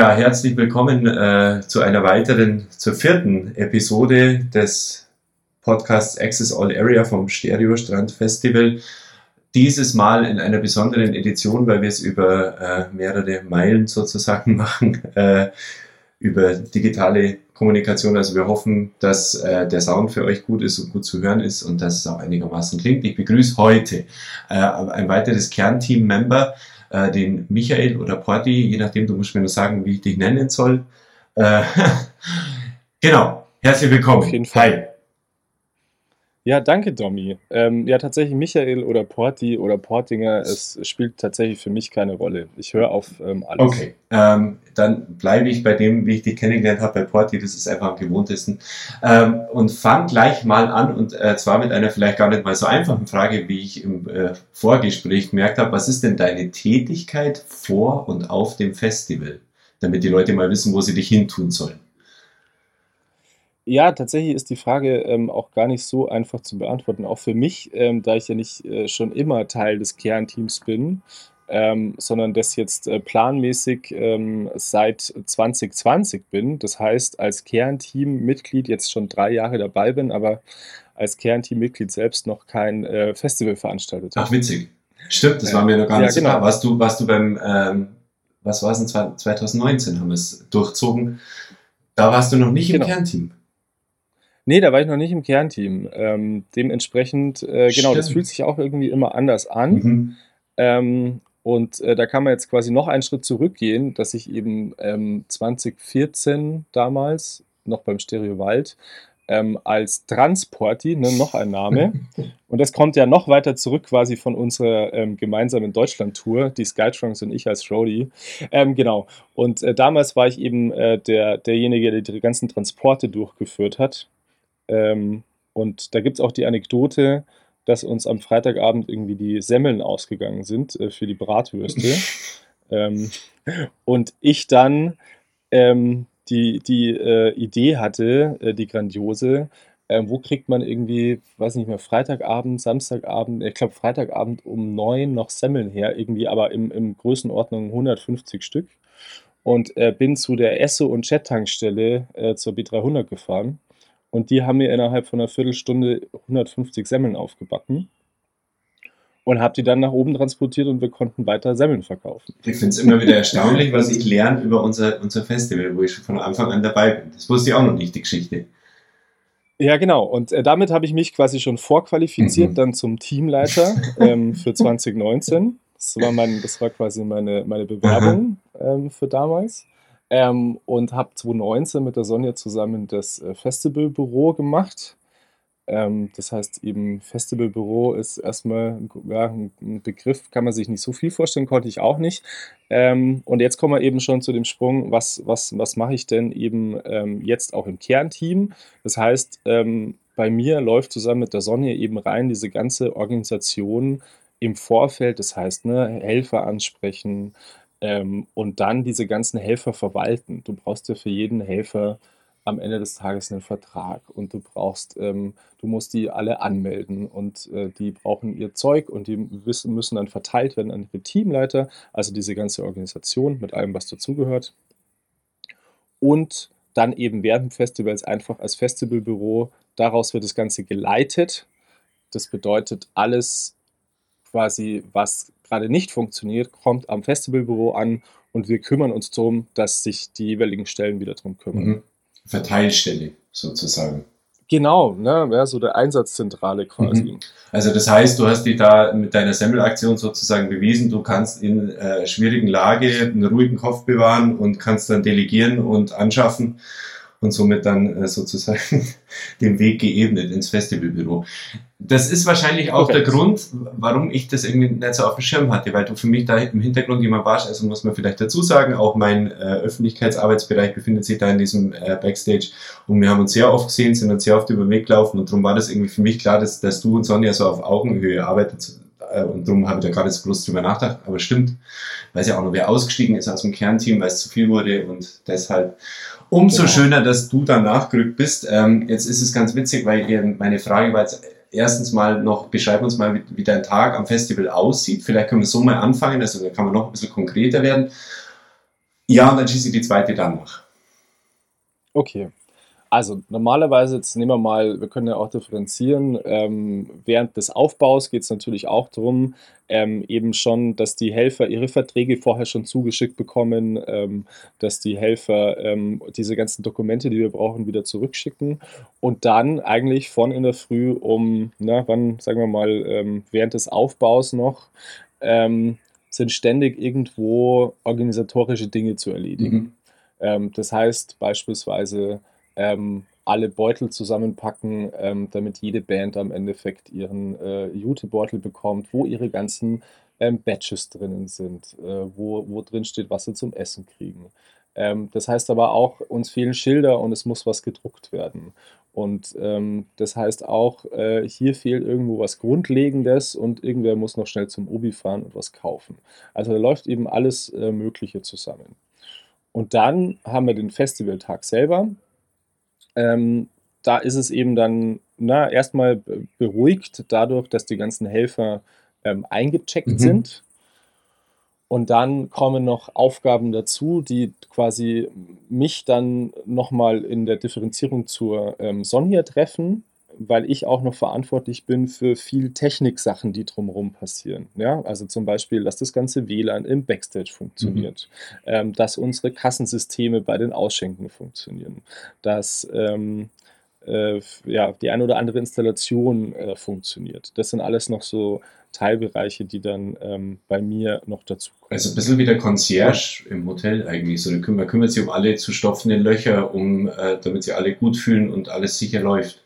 Ja, herzlich willkommen äh, zu einer weiteren, zur vierten Episode des Podcasts Access All Area vom Stereo Strand Festival. Dieses Mal in einer besonderen Edition, weil wir es über äh, mehrere Meilen sozusagen machen, äh, über digitale Kommunikation. Also wir hoffen, dass äh, der Sound für euch gut ist und gut zu hören ist und dass es auch einigermaßen klingt. Ich begrüße heute äh, ein weiteres Kernteam-Member, äh, den Michael oder Porti, je nachdem, du musst mir nur sagen, wie ich dich nennen soll. Äh, genau, herzlich willkommen. Auf jeden Fall. Hi. Ja, danke, Domi. Ähm, ja, tatsächlich Michael oder Porti oder Portinger, es spielt tatsächlich für mich keine Rolle. Ich höre auf ähm, alles. Okay, ähm, dann bleibe ich bei dem, wie ich dich kennengelernt habe, bei Porti, das ist einfach am gewohntesten. Ähm, und fang gleich mal an und äh, zwar mit einer vielleicht gar nicht mal so einfachen Frage, wie ich im äh, Vorgespräch gemerkt habe. Was ist denn deine Tätigkeit vor und auf dem Festival? Damit die Leute mal wissen, wo sie dich hintun sollen. Ja, tatsächlich ist die Frage ähm, auch gar nicht so einfach zu beantworten. Auch für mich, ähm, da ich ja nicht äh, schon immer Teil des Kernteams bin, ähm, sondern das jetzt äh, planmäßig ähm, seit 2020 bin. Das heißt, als Kernteammitglied jetzt schon drei Jahre dabei bin, aber als Kernteammitglied selbst noch kein äh, Festival veranstaltet habe. Ach, witzig. Stimmt, das war mir noch gar nicht ja, genau. klar. Warst du, warst du beim, ähm, was war es denn, 2019 haben wir es durchzogen. Da warst du noch nicht genau. im Kernteam. Nee, da war ich noch nicht im Kernteam. Ähm, dementsprechend, äh, genau, das fühlt sich auch irgendwie immer anders an. Mhm. Ähm, und äh, da kann man jetzt quasi noch einen Schritt zurückgehen, dass ich eben ähm, 2014 damals, noch beim Stereo Wald, ähm, als Transporti, ne, noch ein Name. und das kommt ja noch weiter zurück quasi von unserer ähm, gemeinsamen Deutschland-Tour, die Skytrunks und ich als Roadie. Ähm, genau. Und äh, damals war ich eben äh, der, derjenige, der die ganzen Transporte durchgeführt hat. Ähm, und da gibt es auch die Anekdote, dass uns am Freitagabend irgendwie die Semmeln ausgegangen sind äh, für die Bratwürste. ähm, und ich dann ähm, die, die äh, Idee hatte, äh, die grandiose, äh, wo kriegt man irgendwie, weiß nicht mehr, Freitagabend, Samstagabend, ich glaube Freitagabend um neun noch Semmeln her, irgendwie, aber im, im Größenordnung 150 Stück. Und äh, bin zu der Esso- und Chat-Tankstelle äh, zur B300 gefahren und die haben mir innerhalb von einer Viertelstunde 150 Semmeln aufgebacken und habe die dann nach oben transportiert und wir konnten weiter Semmeln verkaufen. Ich finde es immer wieder erstaunlich, was ich lerne über unser, unser Festival, wo ich schon von Anfang an dabei bin. Das wusste ich auch noch nicht, die Geschichte. Ja, genau. Und äh, damit habe ich mich quasi schon vorqualifiziert, mhm. dann zum Teamleiter ähm, für 2019. Das war, mein, das war quasi meine, meine Bewerbung ähm, für damals. Ähm, und habe 2019 mit der Sonja zusammen das äh, Festivalbüro gemacht. Ähm, das heißt eben, Festivalbüro ist erstmal ja, ein Begriff, kann man sich nicht so viel vorstellen, konnte ich auch nicht. Ähm, und jetzt kommen wir eben schon zu dem Sprung, was, was, was mache ich denn eben ähm, jetzt auch im Kernteam? Das heißt, ähm, bei mir läuft zusammen mit der Sonja eben rein diese ganze Organisation im Vorfeld, das heißt, ne, Helfer ansprechen, ähm, und dann diese ganzen Helfer verwalten. Du brauchst ja für jeden Helfer am Ende des Tages einen Vertrag und du brauchst, ähm, du musst die alle anmelden und äh, die brauchen ihr Zeug und die müssen, müssen dann verteilt werden an ihre Teamleiter, also diese ganze Organisation mit allem, was dazugehört. Und dann eben während Festivals einfach als Festivalbüro, daraus wird das Ganze geleitet. Das bedeutet, alles quasi, was gerade nicht funktioniert, kommt am Festivalbüro an und wir kümmern uns darum, dass sich die jeweiligen Stellen wieder darum kümmern. Mhm. Verteilstelle sozusagen. Genau, ne, ja, so der Einsatzzentrale quasi. Mhm. Also das heißt, du hast dich da mit deiner Semmelaktion sozusagen bewiesen, du kannst in äh, schwierigen Lage einen ruhigen Kopf bewahren und kannst dann delegieren und anschaffen und somit dann äh, sozusagen den Weg geebnet ins Festivalbüro. Das ist wahrscheinlich auch okay. der Grund, warum ich das irgendwie nicht so auf dem Schirm hatte, weil du für mich da im Hintergrund jemand warst, also muss man vielleicht dazu sagen, auch mein äh, Öffentlichkeitsarbeitsbereich befindet sich da in diesem äh, Backstage und wir haben uns sehr oft gesehen, sind uns sehr oft über den Weg gelaufen und darum war das irgendwie für mich klar, dass, dass du und Sonja so auf Augenhöhe arbeitet äh, und darum habe ich da gerade so groß drüber nachgedacht, aber stimmt, weiß ja auch noch, wer ausgestiegen ist aus dem Kernteam, weil es zu viel wurde und deshalb umso genau. schöner, dass du da nachgerückt bist. Ähm, jetzt ist es ganz witzig, weil meine Frage war jetzt erstens mal noch, beschreib uns mal, wie, wie, dein Tag am Festival aussieht. Vielleicht können wir so mal anfangen, also da kann man noch ein bisschen konkreter werden. Ja, und dann schieße ich die zweite dann noch. Okay. Also normalerweise, jetzt nehmen wir mal, wir können ja auch differenzieren, ähm, während des Aufbaus geht es natürlich auch darum, ähm, eben schon, dass die Helfer ihre Verträge vorher schon zugeschickt bekommen, ähm, dass die Helfer ähm, diese ganzen Dokumente, die wir brauchen, wieder zurückschicken und dann eigentlich von in der Früh um, na, wann, sagen wir mal, ähm, während des Aufbaus noch, ähm, sind ständig irgendwo organisatorische Dinge zu erledigen. Mhm. das heißt beispielsweise, ähm, alle Beutel zusammenpacken, ähm, damit jede Band am Endeffekt ihren äh, Jutebeutel bekommt, wo ihre ganzen ähm, Badges drinnen sind, äh, wo, wo drin steht, was sie zum Essen kriegen. Ähm, das heißt aber auch, uns fehlen Schilder und es muss was gedruckt werden. Und ähm, das heißt auch, äh, hier fehlt irgendwo was Grundlegendes und irgendwer muss noch schnell zum Obi fahren und was kaufen. Also da läuft eben alles äh, Mögliche zusammen. Und dann haben wir den Festivaltag selber. Ähm, da ist es eben dann na, erstmal beruhigt dadurch, dass die ganzen Helfer ähm, eingecheckt mhm. sind. Und dann kommen noch Aufgaben dazu, die quasi mich dann nochmal in der Differenzierung zur ähm, Sonja treffen weil ich auch noch verantwortlich bin für viel Techniksachen, die drumherum passieren. Ja, also zum Beispiel, dass das ganze WLAN im Backstage funktioniert, mhm. ähm, dass unsere Kassensysteme bei den Ausschenken funktionieren, dass ähm, äh, ja, die eine oder andere Installation äh, funktioniert. Das sind alles noch so Teilbereiche, die dann ähm, bei mir noch dazu kommen. Also ein bisschen wie der Concierge im Hotel eigentlich. So, man kümmert sich um alle zu stopfenden Löcher, um, äh, damit sie alle gut fühlen und alles sicher läuft.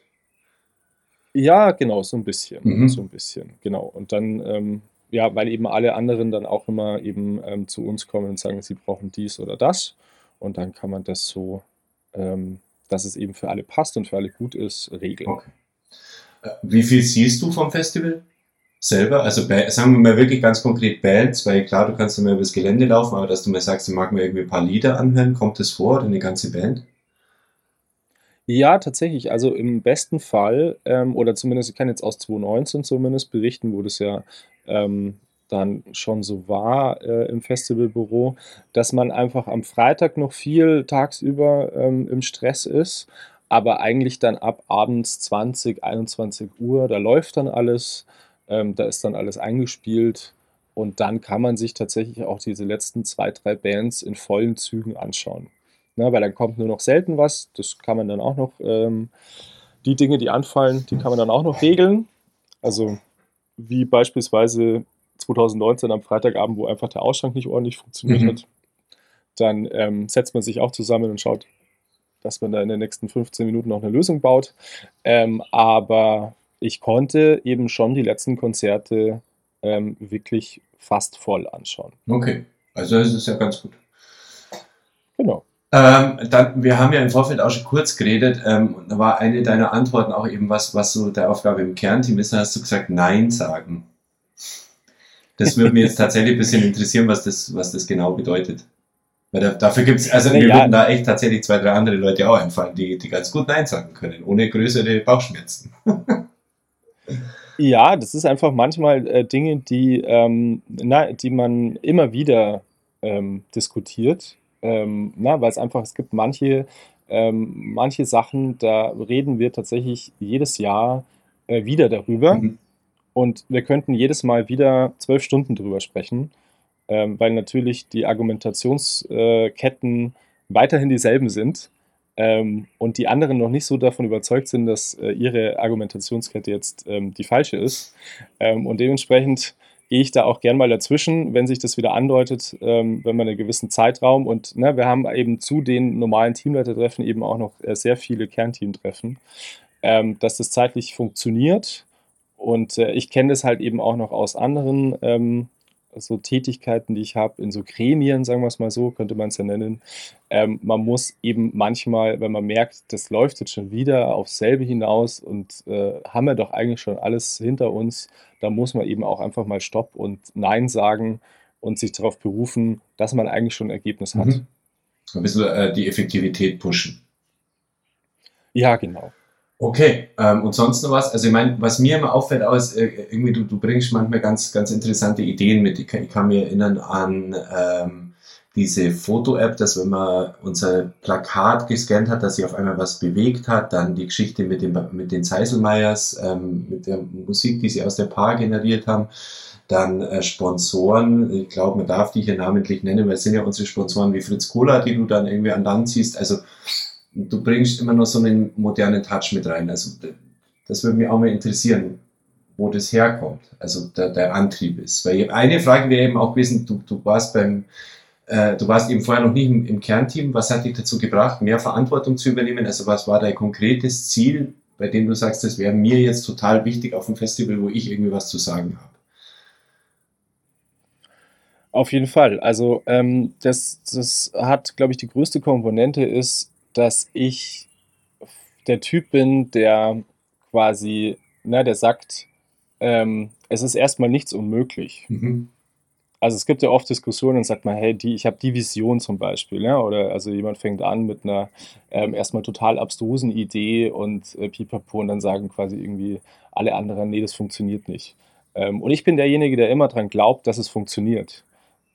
Ja, genau, so ein bisschen. Mhm. So ein bisschen, genau. Und dann, ähm, ja, weil eben alle anderen dann auch immer eben ähm, zu uns kommen und sagen, sie brauchen dies oder das. Und dann kann man das so, ähm, dass es eben für alle passt und für alle gut ist, regeln. Okay. Äh, wie viel siehst du vom Festival selber? Also sagen wir mal wirklich ganz konkret Bands, weil klar, du kannst immer über das Gelände laufen, aber dass du mal sagst, du mag mir irgendwie ein paar Lieder anhören, kommt das vor oder eine ganze Band? Ja, tatsächlich. Also im besten Fall, ähm, oder zumindest, ich kann jetzt aus 2019 zumindest berichten, wo das ja ähm, dann schon so war äh, im Festivalbüro, dass man einfach am Freitag noch viel tagsüber ähm, im Stress ist, aber eigentlich dann ab abends 20, 21 Uhr, da läuft dann alles, ähm, da ist dann alles eingespielt und dann kann man sich tatsächlich auch diese letzten zwei, drei Bands in vollen Zügen anschauen. Ne, weil dann kommt nur noch selten was. Das kann man dann auch noch, ähm, die Dinge, die anfallen, die kann man dann auch noch regeln. Also wie beispielsweise 2019 am Freitagabend, wo einfach der Ausschank nicht ordentlich funktioniert mhm. hat. Dann ähm, setzt man sich auch zusammen und schaut, dass man da in den nächsten 15 Minuten noch eine Lösung baut. Ähm, aber ich konnte eben schon die letzten Konzerte ähm, wirklich fast voll anschauen. Okay, also das ist ja ganz gut. Genau. Ähm, dann, wir haben ja im Vorfeld auch schon kurz geredet, ähm, da war eine deiner Antworten auch eben was, was so der Aufgabe im Kernteam ist, da hast du gesagt, Nein sagen. Das würde mich jetzt tatsächlich ein bisschen interessieren, was das, was das genau bedeutet. Weil da, dafür gibt's also mir ja. würden da echt tatsächlich zwei, drei andere Leute auch einfallen, die, die ganz gut Nein sagen können, ohne größere Bauchschmerzen. ja, das ist einfach manchmal äh, Dinge, die, ähm, na, die man immer wieder ähm, diskutiert ähm, weil es einfach, es gibt manche, ähm, manche Sachen, da reden wir tatsächlich jedes Jahr äh, wieder darüber. Mhm. Und wir könnten jedes Mal wieder zwölf Stunden drüber sprechen, ähm, weil natürlich die Argumentationsketten äh, weiterhin dieselben sind ähm, und die anderen noch nicht so davon überzeugt sind, dass äh, ihre Argumentationskette jetzt ähm, die falsche ist. Ähm, und dementsprechend gehe ich da auch gern mal dazwischen, wenn sich das wieder andeutet, ähm, wenn man einen gewissen Zeitraum und ne, wir haben eben zu den normalen Teamleitertreffen eben auch noch äh, sehr viele Kernteamtreffen, ähm, dass das zeitlich funktioniert. Und äh, ich kenne das halt eben auch noch aus anderen ähm, so Tätigkeiten, die ich habe, in so Gremien, sagen wir es mal so, könnte man es ja nennen. Ähm, man muss eben manchmal, wenn man merkt, das läuft jetzt schon wieder aufs selbe hinaus und äh, haben wir doch eigentlich schon alles hinter uns, da muss man eben auch einfach mal Stopp und Nein sagen und sich darauf berufen, dass man eigentlich schon ein Ergebnis hat. Mhm. Ein bisschen äh, die Effektivität pushen. Ja, genau. Okay, ähm, und sonst noch was? Also ich meine, was mir immer auffällt, aus, äh, irgendwie du, du bringst manchmal ganz, ganz interessante Ideen mit. Ich kann, ich kann mich erinnern an ähm, diese Foto-App, dass wenn man unser Plakat gescannt hat, dass sich auf einmal was bewegt hat, dann die Geschichte mit, dem, mit den Zeiselmeyers, ähm, mit der Musik, die sie aus der Paar generiert haben, dann äh, Sponsoren, ich glaube, man darf die hier namentlich nennen, weil es sind ja unsere Sponsoren wie Fritz Cola, die du dann irgendwie an Land ziehst, also du bringst immer noch so einen modernen Touch mit rein, also das würde mich auch mal interessieren, wo das herkommt, also der, der Antrieb ist, weil eine Frage wäre eben auch gewesen, du, du warst beim äh, du warst eben vorher noch nicht im, im, Kernteam. Was hat dich dazu gebracht, mehr Verantwortung zu übernehmen? Also was war dein konkretes Ziel, bei dem du sagst, das wäre mir jetzt total wichtig auf dem Festival, wo ich irgendwie was zu sagen habe? Auf jeden Fall. Also ähm, das, das hat, glaube ich, die größte Komponente ist, dass ich der Typ bin, der quasi, na, der sagt, ähm, es ist erstmal nichts unmöglich. Mhm. Also es gibt ja oft Diskussionen und sagt man, hey, die, ich habe die Vision zum Beispiel, ja, oder also jemand fängt an mit einer ähm, erstmal total abstrusen Idee und äh, pipapo und dann sagen quasi irgendwie alle anderen, nee, das funktioniert nicht. Ähm, und ich bin derjenige, der immer daran glaubt, dass es funktioniert.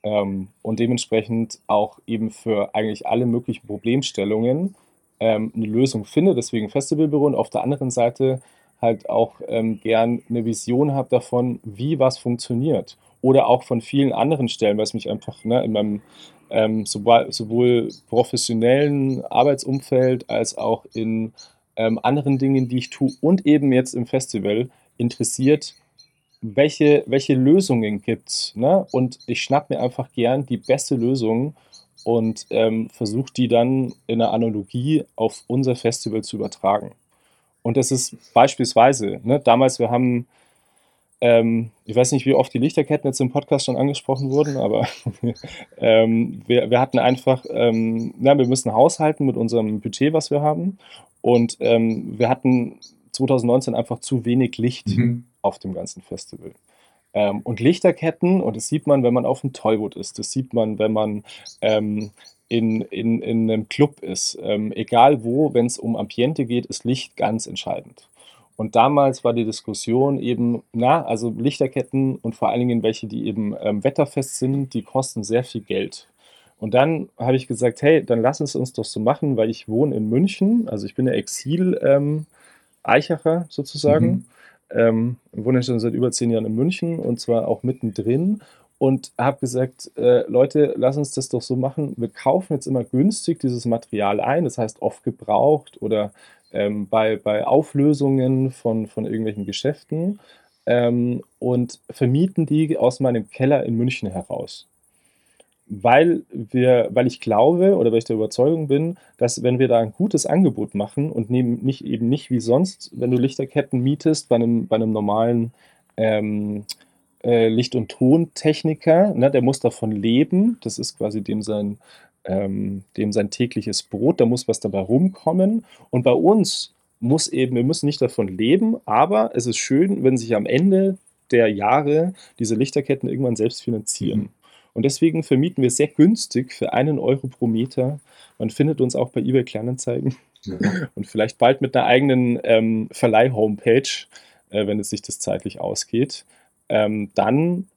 Ähm, und dementsprechend auch eben für eigentlich alle möglichen Problemstellungen ähm, eine Lösung finde, deswegen Festivalbüro. Und auf der anderen Seite halt auch ähm, gern eine Vision habe davon, wie was funktioniert. Oder auch von vielen anderen Stellen, was mich einfach ne, in meinem ähm, sowohl, sowohl, professionellen Arbeitsumfeld als auch in ähm, anderen Dingen, die ich tue und eben jetzt im Festival interessiert, welche, welche Lösungen gibt es. Ne? Und ich schnapp mir einfach gern die beste Lösung und ähm, versuche die dann in einer Analogie auf unser Festival zu übertragen. Und das ist beispielsweise, ne, damals, wir haben ähm, ich weiß nicht, wie oft die Lichterketten jetzt im Podcast schon angesprochen wurden, aber ähm, wir, wir, hatten einfach, ähm, na, wir müssen haushalten mit unserem Budget, was wir haben. Und ähm, wir hatten 2019 einfach zu wenig Licht mhm. Auf dem ganzen Festival. Ähm, und Lichterketten, und das sieht man, wenn man auf dem Tollwood ist, das sieht man, wenn man ähm, in, in, in einem Club ist. egal wo, wenn es um Ambiente geht, ist Licht ganz entscheidend. Und damals war die Diskussion eben, na, also Lichterketten und vor allen Dingen welche, die eben ähm, wetterfest sind, die kosten sehr viel Geld. Und dann habe ich gesagt, hey, dann lass es uns doch so machen, weil ich wohne in München, also ich bin der Exil-Eichacher ähm, sozusagen, mhm. Ähm, wohne schon seit über zehn Jahren in München und zwar auch mittendrin und habe gesagt, äh, Leute, lass uns das doch so machen. Wir kaufen jetzt immer günstig dieses Material ein, das heißt oft gebraucht oder ähm, bei, bei Auflösungen von, von irgendwelchen Geschäften ähm, und vermieten die aus meinem Keller in München heraus. Weil, wir, weil ich glaube oder weil ich der Überzeugung bin, dass wenn wir da ein gutes Angebot machen und nehmen nicht, eben nicht wie sonst, wenn du Lichterketten mietest bei einem, bei einem normalen ähm, äh, Licht- und Tontechniker, ne, der muss davon leben, das ist quasi dem sein, ähm, dem sein tägliches Brot, da muss was dabei rumkommen. Und bei uns muss eben, wir müssen nicht davon leben, aber es ist schön, wenn sich am Ende der Jahre diese Lichterketten irgendwann selbst finanzieren. Mhm. Und deswegen vermieten wir sehr günstig für einen Euro pro Meter. Man findet uns auch bei eBay Kleinanzeigen mhm. und vielleicht bald mit einer eigenen ähm, Verleih-Homepage, äh, wenn es sich das zeitlich ausgeht. Ähm, dann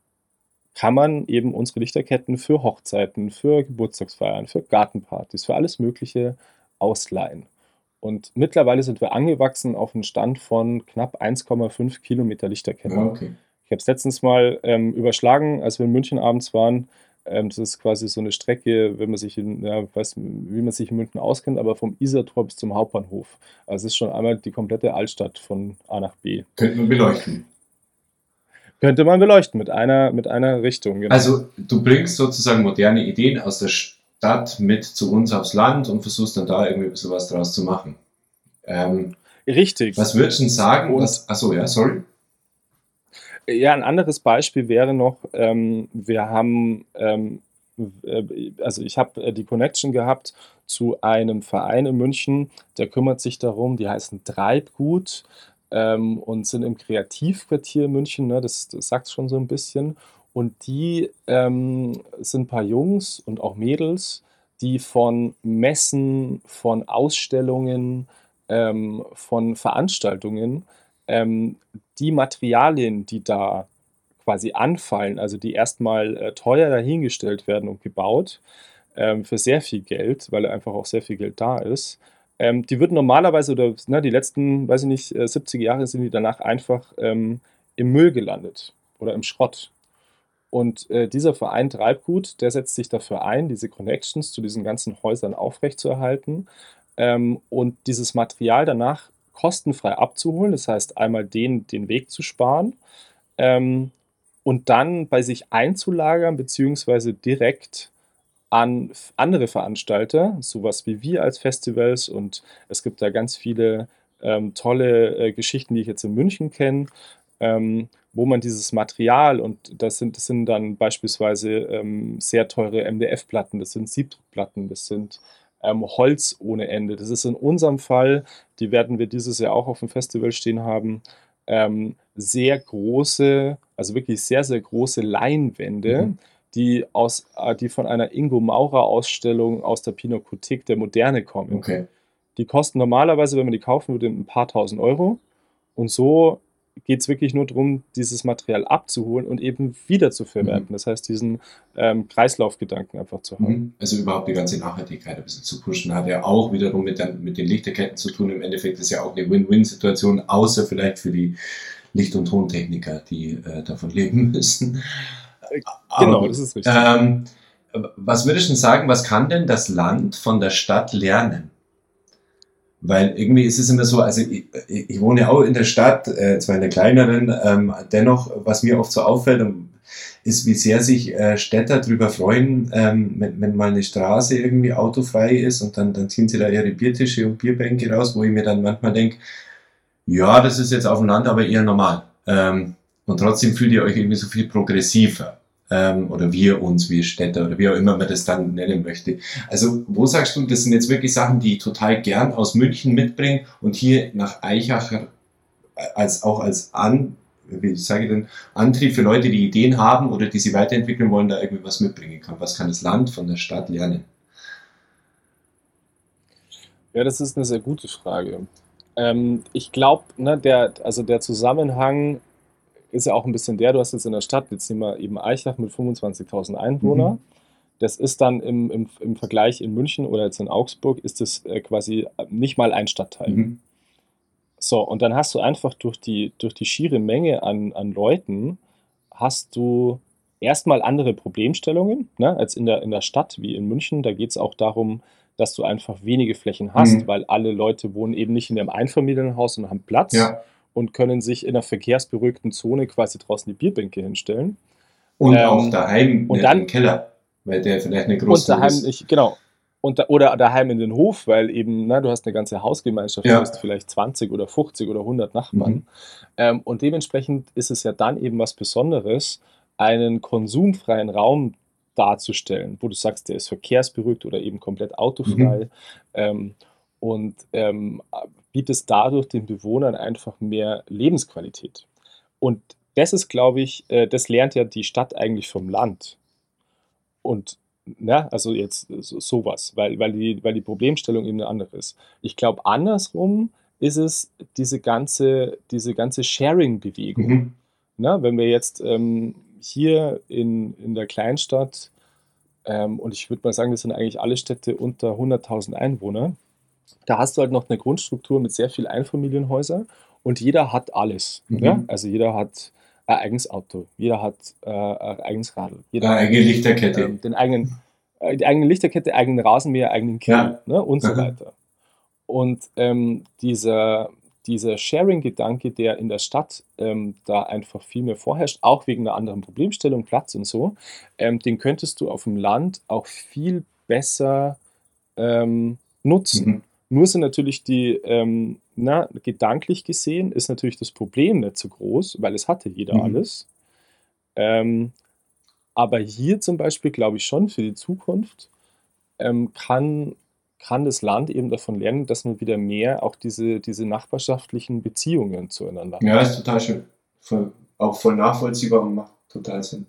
kann man eben unsere Lichterketten für Hochzeiten, für Geburtstagsfeiern, für Gartenpartys, für alles Mögliche ausleihen. Und mittlerweile sind wir angewachsen auf einen Stand von knapp 1,5 Kilometer Lichterketten. Ja, okay. Ich habe es letztens mal ähm, überschlagen, als wir in München abends waren. Ähm, das ist quasi so eine Strecke, wenn man sich in, ja, weiß, wie man sich in München auskennt, aber vom Isartor bis zum Hauptbahnhof. Also es ist schon einmal die komplette Altstadt von A nach B. Könnten wir beleuchten. Könnte man beleuchten mit einer, mit einer Richtung. Genau. Also du bringst sozusagen moderne Ideen aus der Stadt mit zu uns aufs Land und versuchst dann da irgendwie ein bisschen was draus zu machen. Ähm, Richtig. Was würdest du denn sagen? Was, achso, ja, sorry. Ja, ein anderes Beispiel wäre noch, ähm, wir haben, ähm, äh, also ich habe äh, die Connection gehabt zu einem Verein in München, der kümmert sich darum, die heißen Treibgut ähm, und sind im Kreativquartier München, ne, das, das sagt schon so ein bisschen. Und die ähm, sind ein paar Jungs und auch Mädels, die von Messen, von Ausstellungen, ähm, von Veranstaltungen ähm, die Materialien, die da quasi anfallen, also die erstmal äh, teuer dahingestellt werden und gebaut, ähm, für sehr viel Geld, weil einfach auch sehr viel Geld da ist, ähm, die würden normalerweise, oder ne, die letzten, weiß ich nicht, 70 äh, Jahre sind die danach einfach ähm, im Müll gelandet oder im Schrott. Und äh, dieser Verein Treibgut, der setzt sich dafür ein, diese Connections zu diesen ganzen Häusern aufrechtzuerhalten ähm, und dieses Material danach kostenfrei abzuholen. Das heißt, einmal den, den Weg zu sparen ähm, und dann bei sich einzulagern, beziehungsweise direkt an andere Veranstalter, sowas wie wir als Festivals. Und es gibt da ganz viele ähm, tolle äh, Geschichten, die ich jetzt in München kenne, ähm, wo man dieses Material und das sind, das sind dann beispielsweise ähm, sehr teure MDF-Platten, das sind Siebdruckplatten, das sind ähm, Holz ohne Ende. Das ist in unserem Fall, die werden wir dieses Jahr auch auf dem Festival stehen haben, ähm, sehr große, also wirklich sehr, sehr große Leinwände. Mhm die, aus, äh, die von einer Ingo Maurer-Ausstellung aus der Pinakothek der Moderne kommen. Okay. Die kosten normalerweise, wenn man die kaufen würde, ein paar tausend Euro. Und so geht es wirklich nur darum, dieses Material abzuholen und eben wieder zu verwerten. Mhm. Das heißt, diesen ähm, Kreislaufgedanken einfach zu haben. Mhm. Also überhaupt die ganze Nachhaltigkeit ein bisschen zu pushen, hat ja auch wiederum mit, der, mit den Lichterketten zu tun. Im Endeffekt ist ja auch eine Win-Win-Situation, außer vielleicht für die Licht- und Tontechniker, die äh, davon leben müssen. Genau, Aber, das ist richtig. Ähm, was würdest du sagen, was kann denn das Land von der Stadt lernen? Weil irgendwie ist es immer so, also ich, ich wohne auch in der Stadt, äh, zwar in der kleineren, ähm, dennoch, was mir oft so auffällt, ist, wie sehr sich äh, Städter darüber freuen, ähm, wenn, wenn mal eine Straße irgendwie autofrei ist und dann, dann ziehen sie da ihre Biertische und Bierbänke raus, wo ich mir dann manchmal denke, ja, das ist jetzt auf dem Land aber eher normal. Ähm, und trotzdem fühlt ihr euch irgendwie so viel progressiver ähm, oder wir uns, wir Städte oder wie auch immer man das dann nennen möchte. Also wo sagst du, das sind jetzt wirklich Sachen, die ich total gern aus München mitbringe und hier nach Eichacher als auch als an wie sage ich denn, Antrieb für Leute, die Ideen haben oder die sie weiterentwickeln wollen, da irgendwie was mitbringen kann. Was kann das Land von der Stadt lernen? Ja, das ist eine sehr gute Frage. Ähm, ich glaube, ne, der, also der Zusammenhang ist ja auch ein bisschen der, du hast jetzt in der Stadt, jetzt nehmen wir eben Eichach mit 25.000 Einwohnern. Mhm. Das ist dann im, im, im Vergleich in München oder jetzt in Augsburg, ist das äh, quasi nicht mal ein Stadtteil. Mhm. So, und dann hast du einfach durch die, durch die schiere Menge an, an Leuten, hast du erstmal andere Problemstellungen ne, als in der, in der Stadt wie in München. Da geht es auch darum, dass du einfach wenige Flächen hast, mhm. weil alle Leute wohnen eben nicht in einem Einfamilienhaus und haben Platz. Ja und können sich in einer verkehrsberuhigten Zone quasi draußen die Bierbänke hinstellen. Und ähm, auch daheim und dann, im Keller, weil der vielleicht eine große und daheim, ist. Ich, genau. Und da, oder daheim in den Hof, weil eben, na, du hast eine ganze Hausgemeinschaft, ja. du hast vielleicht 20 oder 50 oder 100 Nachbarn. Mhm. Ähm, und dementsprechend ist es ja dann eben was Besonderes, einen konsumfreien Raum darzustellen, wo du sagst, der ist verkehrsberuhigt oder eben komplett autofrei. Mhm. Ähm, und ähm, bietet dadurch den Bewohnern einfach mehr Lebensqualität. Und das ist, glaube ich, äh, das lernt ja die Stadt eigentlich vom Land. Und ja, also jetzt so, sowas, weil, weil, die, weil die Problemstellung eben eine andere ist. Ich glaube, andersrum ist es diese ganze, diese ganze Sharing-Bewegung. Mhm. Na, wenn wir jetzt ähm, hier in, in der Kleinstadt, ähm, und ich würde mal sagen, das sind eigentlich alle Städte unter 100.000 Einwohner, da hast du halt noch eine Grundstruktur mit sehr vielen Einfamilienhäusern und jeder hat alles. Mhm. Ja? Also jeder hat ein eigenes Auto, jeder hat äh, ein eigenes Radl, jeder eine eigene Lichterkette. Ähm, den eigenen, äh, die eigene Lichterkette, eigenen Rasenmäher, eigenen Grill ja. ne? und so mhm. weiter. Und ähm, dieser, dieser Sharing-Gedanke, der in der Stadt ähm, da einfach viel mehr vorherrscht, auch wegen einer anderen Problemstellung, Platz und so, ähm, den könntest du auf dem Land auch viel besser ähm, nutzen. Mhm. Nur sind natürlich die, ähm, na, gedanklich gesehen, ist natürlich das Problem nicht so groß, weil es hatte jeder mhm. alles. Ähm, aber hier zum Beispiel glaube ich schon für die Zukunft ähm, kann, kann das Land eben davon lernen, dass man wieder mehr auch diese, diese nachbarschaftlichen Beziehungen zueinander hat. Ja, ist total schön. Voll, auch voll nachvollziehbar und macht total Sinn.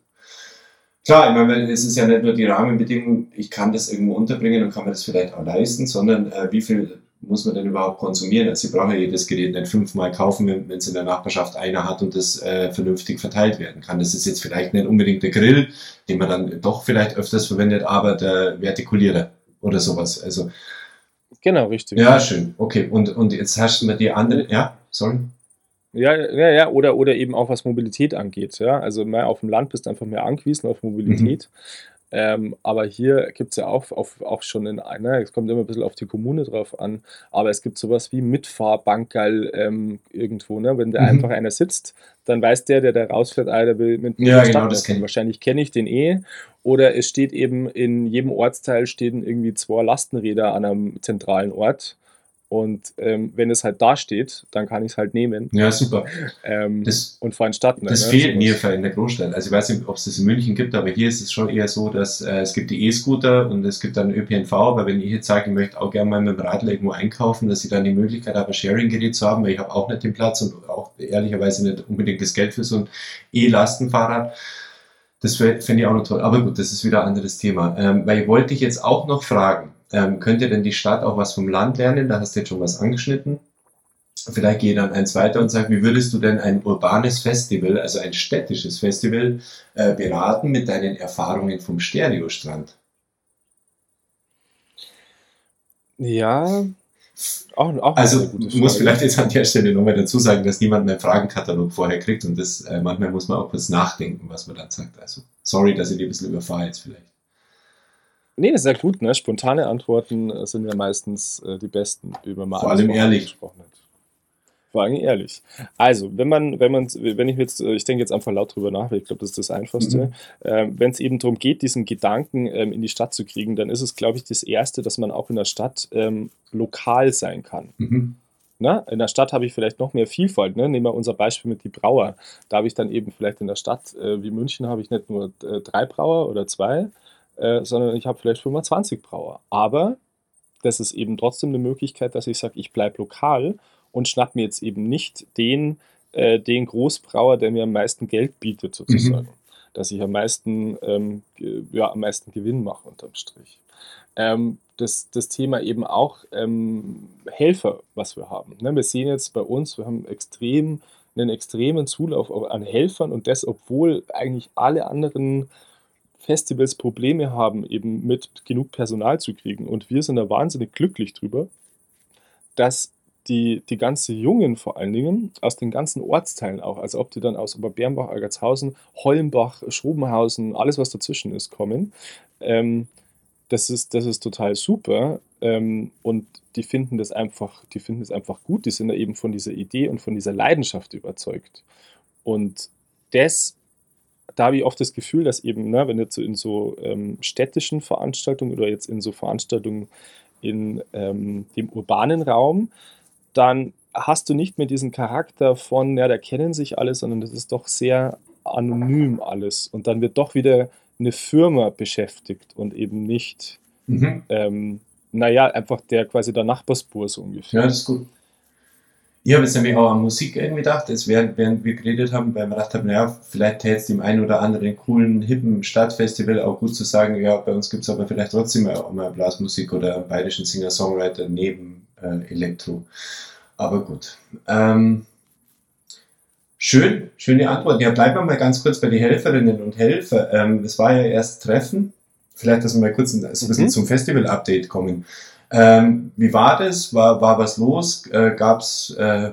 Klar, ich meine, es ist ja nicht nur die Rahmenbedingungen, ich kann das irgendwo unterbringen und kann mir das vielleicht auch leisten, sondern äh, wie viel muss man denn überhaupt konsumieren? Also sie brauchen ja jedes Gerät nicht fünfmal kaufen, wenn es in der Nachbarschaft einer hat und das äh, vernünftig verteilt werden kann. Das ist jetzt vielleicht nicht unbedingt der Grill, den man dann doch vielleicht öfters verwendet, aber der Vertikulierer oder sowas. Also Genau, richtig. Ja, schön. Okay. Und, und jetzt hast du die andere, ja, sorry. Ja, ja, ja, oder, oder eben auch was Mobilität angeht. Ja? Also mehr auf dem Land bist du einfach mehr angewiesen auf Mobilität. Mhm. Ähm, aber hier gibt es ja auch, auf, auch schon in einer, es kommt immer ein bisschen auf die Kommune drauf an, aber es gibt sowas wie Mitfahrbankerl ähm, irgendwo, ne? Wenn da mhm. einfach einer sitzt, dann weiß der, der da rausfährt, ah, der will mit ja, genau, das kenn Wahrscheinlich kenne ich den eh. Oder es steht eben in jedem Ortsteil stehen irgendwie zwei Lastenräder an einem zentralen Ort. Und ähm, wenn es halt da steht, dann kann ich es halt nehmen. Ja, super. Ähm, das, und fahren Stadt. Das ne? fehlt mir in der Großstadt. Also ich weiß nicht, ob es das in München gibt, aber hier ist es schon eher so, dass äh, es gibt die E-Scooter und es gibt dann ÖPNV. Aber wenn ich jetzt sage, ich möchte auch gerne mal mit dem Radl irgendwo einkaufen, dass ich dann die Möglichkeit habe, ein Sharing-Gerät zu haben, weil ich habe auch nicht den Platz und auch ehrlicherweise nicht unbedingt das Geld für so ein E-Lastenfahrrad. Das fände ich auch noch toll. Aber gut, das ist wieder ein anderes Thema. Ähm, weil ich wollte dich jetzt auch noch fragen, ähm, könnte denn die Stadt auch was vom Land lernen? Da hast du jetzt schon was angeschnitten. Vielleicht gehe dann eins weiter und sage, wie würdest du denn ein urbanes Festival, also ein städtisches Festival, äh, beraten mit deinen Erfahrungen vom Stereostrand? Ja, auch, auch also muss vielleicht jetzt an der Stelle nochmal dazu sagen, dass niemand meinen Fragenkatalog vorher kriegt und das äh, manchmal muss man auch kurz nachdenken, was man dann sagt. Also sorry, dass ich die ein bisschen überfahre jetzt vielleicht. Nee, das ist ja gut, ne? Spontane Antworten äh, sind ja meistens äh, die besten, wie man mal Vor allem ehrlich. Vor allem ehrlich. Also, wenn man, wenn man, wenn ich jetzt, äh, ich denke jetzt einfach laut drüber nach, weil ich glaube, das ist das Einfachste. Mhm. Ähm, wenn es eben darum geht, diesen Gedanken ähm, in die Stadt zu kriegen, dann ist es, glaube ich, das Erste, dass man auch in der Stadt ähm, lokal sein kann. Mhm. Na, in der Stadt habe ich vielleicht noch mehr Vielfalt. Ne? Nehmen wir unser Beispiel mit die Brauer. Da habe ich dann eben vielleicht in der Stadt äh, wie München habe ich nicht nur äh, drei Brauer oder zwei, äh, sondern ich habe vielleicht 25 Brauer. Aber das ist eben trotzdem eine Möglichkeit, dass ich sage, ich bleibe lokal und schnapp mir jetzt eben nicht den, äh, den Großbrauer, der mir am meisten Geld bietet, sozusagen. Mhm. Dass ich am meisten, ähm, ja, am meisten Gewinn mache unterm Strich. Ähm, das, das Thema eben auch ähm, Helfer, was wir haben. Ne, wir sehen jetzt bei uns, wir haben extrem, einen extremen Zulauf an Helfern und das, obwohl eigentlich alle anderen Festivals Probleme haben, eben mit genug Personal zu kriegen. Und wir sind da wahnsinnig glücklich drüber, dass die, die ganze Jungen vor allen Dingen aus den ganzen Ortsteilen auch, also ob die dann aus Oberbernbach, Algertshausen, Hollenbach, Schrobenhausen, alles was dazwischen ist, kommen. Ähm, das ist, das ist total super. Ähm, und die finden das einfach, die finden das einfach gut. Die sind da eben von dieser Idee und von dieser Leidenschaft überzeugt. Und das da habe ich oft das Gefühl, dass eben, ne, wenn jetzt so in so ähm, städtischen Veranstaltungen oder jetzt in so Veranstaltungen in ähm, dem urbanen Raum, dann hast du nicht mehr diesen Charakter von, ja, da kennen sich alle, sondern das ist doch sehr anonym alles. Und dann wird doch wieder eine Firma beschäftigt und eben nicht, mhm. ähm, naja, einfach der quasi der Nachbarsbur so ungefähr. Ja, das ist gut. Ich habe jetzt nämlich auch an Musik irgendwie gedacht, als während, während wir geredet haben, weil wir gedacht haben, naja, vielleicht täte es dem einen oder anderen coolen, hippen Stadtfestival auch gut zu sagen, ja, bei uns gibt es aber vielleicht trotzdem auch mal Blasmusik oder einen bayerischen Singer-Songwriter neben äh, Elektro. Aber gut. Ähm, schön, schöne Antwort. Ja, bleiben wir mal ganz kurz bei den Helferinnen und Helfer. Ähm, es war ja erst Treffen. Vielleicht, dass wir mal kurz ein, also ein bisschen mhm. zum Festival-Update kommen. Ähm, wie war das? War, war was los? Äh, Gab es äh,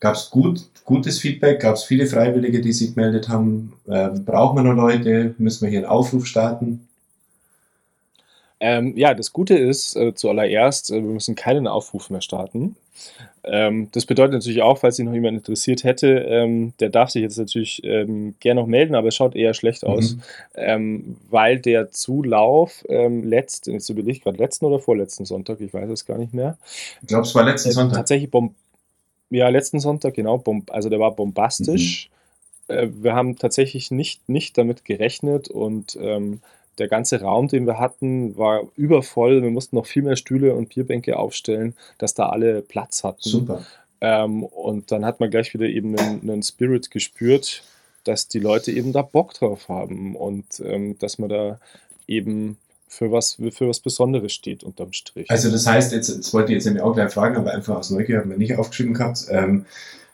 gab's gut, gutes Feedback? Gab es viele Freiwillige, die sich gemeldet haben? Äh, brauchen wir noch Leute? Müssen wir hier einen Aufruf starten? Ähm, ja, das Gute ist äh, zuallererst, äh, wir müssen keinen Aufruf mehr starten. Ähm, das bedeutet natürlich auch, falls sich noch jemand interessiert hätte, ähm, der darf sich jetzt natürlich ähm, gerne noch melden, aber es schaut eher schlecht aus, mhm. Weil der Zulauf ähm, letzt, jetzt überlege ich gerade, letzten oder vorletzten Sonntag, ich weiß es gar nicht mehr. Ich glaube, es war letzten äh, Sonntag. Tatsächlich, ja, letzten Sonntag, genau, also der war bombastisch. Mhm. Äh, wir haben tatsächlich nicht, nicht damit gerechnet und ähm, der ganze Raum, den wir hatten, war übervoll. Wir mussten noch viel mehr Stühle und Bierbänke aufstellen, dass da alle Platz hatten. Super. Ähm, und dann hat man gleich wieder eben einen, einen, Spirit gespürt, dass die Leute eben da Bock drauf haben und ähm, dass man da eben für was, für was Besonderes steht unterm Strich. Also das heißt, jetzt, das wollte ich jetzt nämlich auch gleich fragen, aber einfach aus Neugier haben wir nicht aufgeschrieben gehabt. Ähm,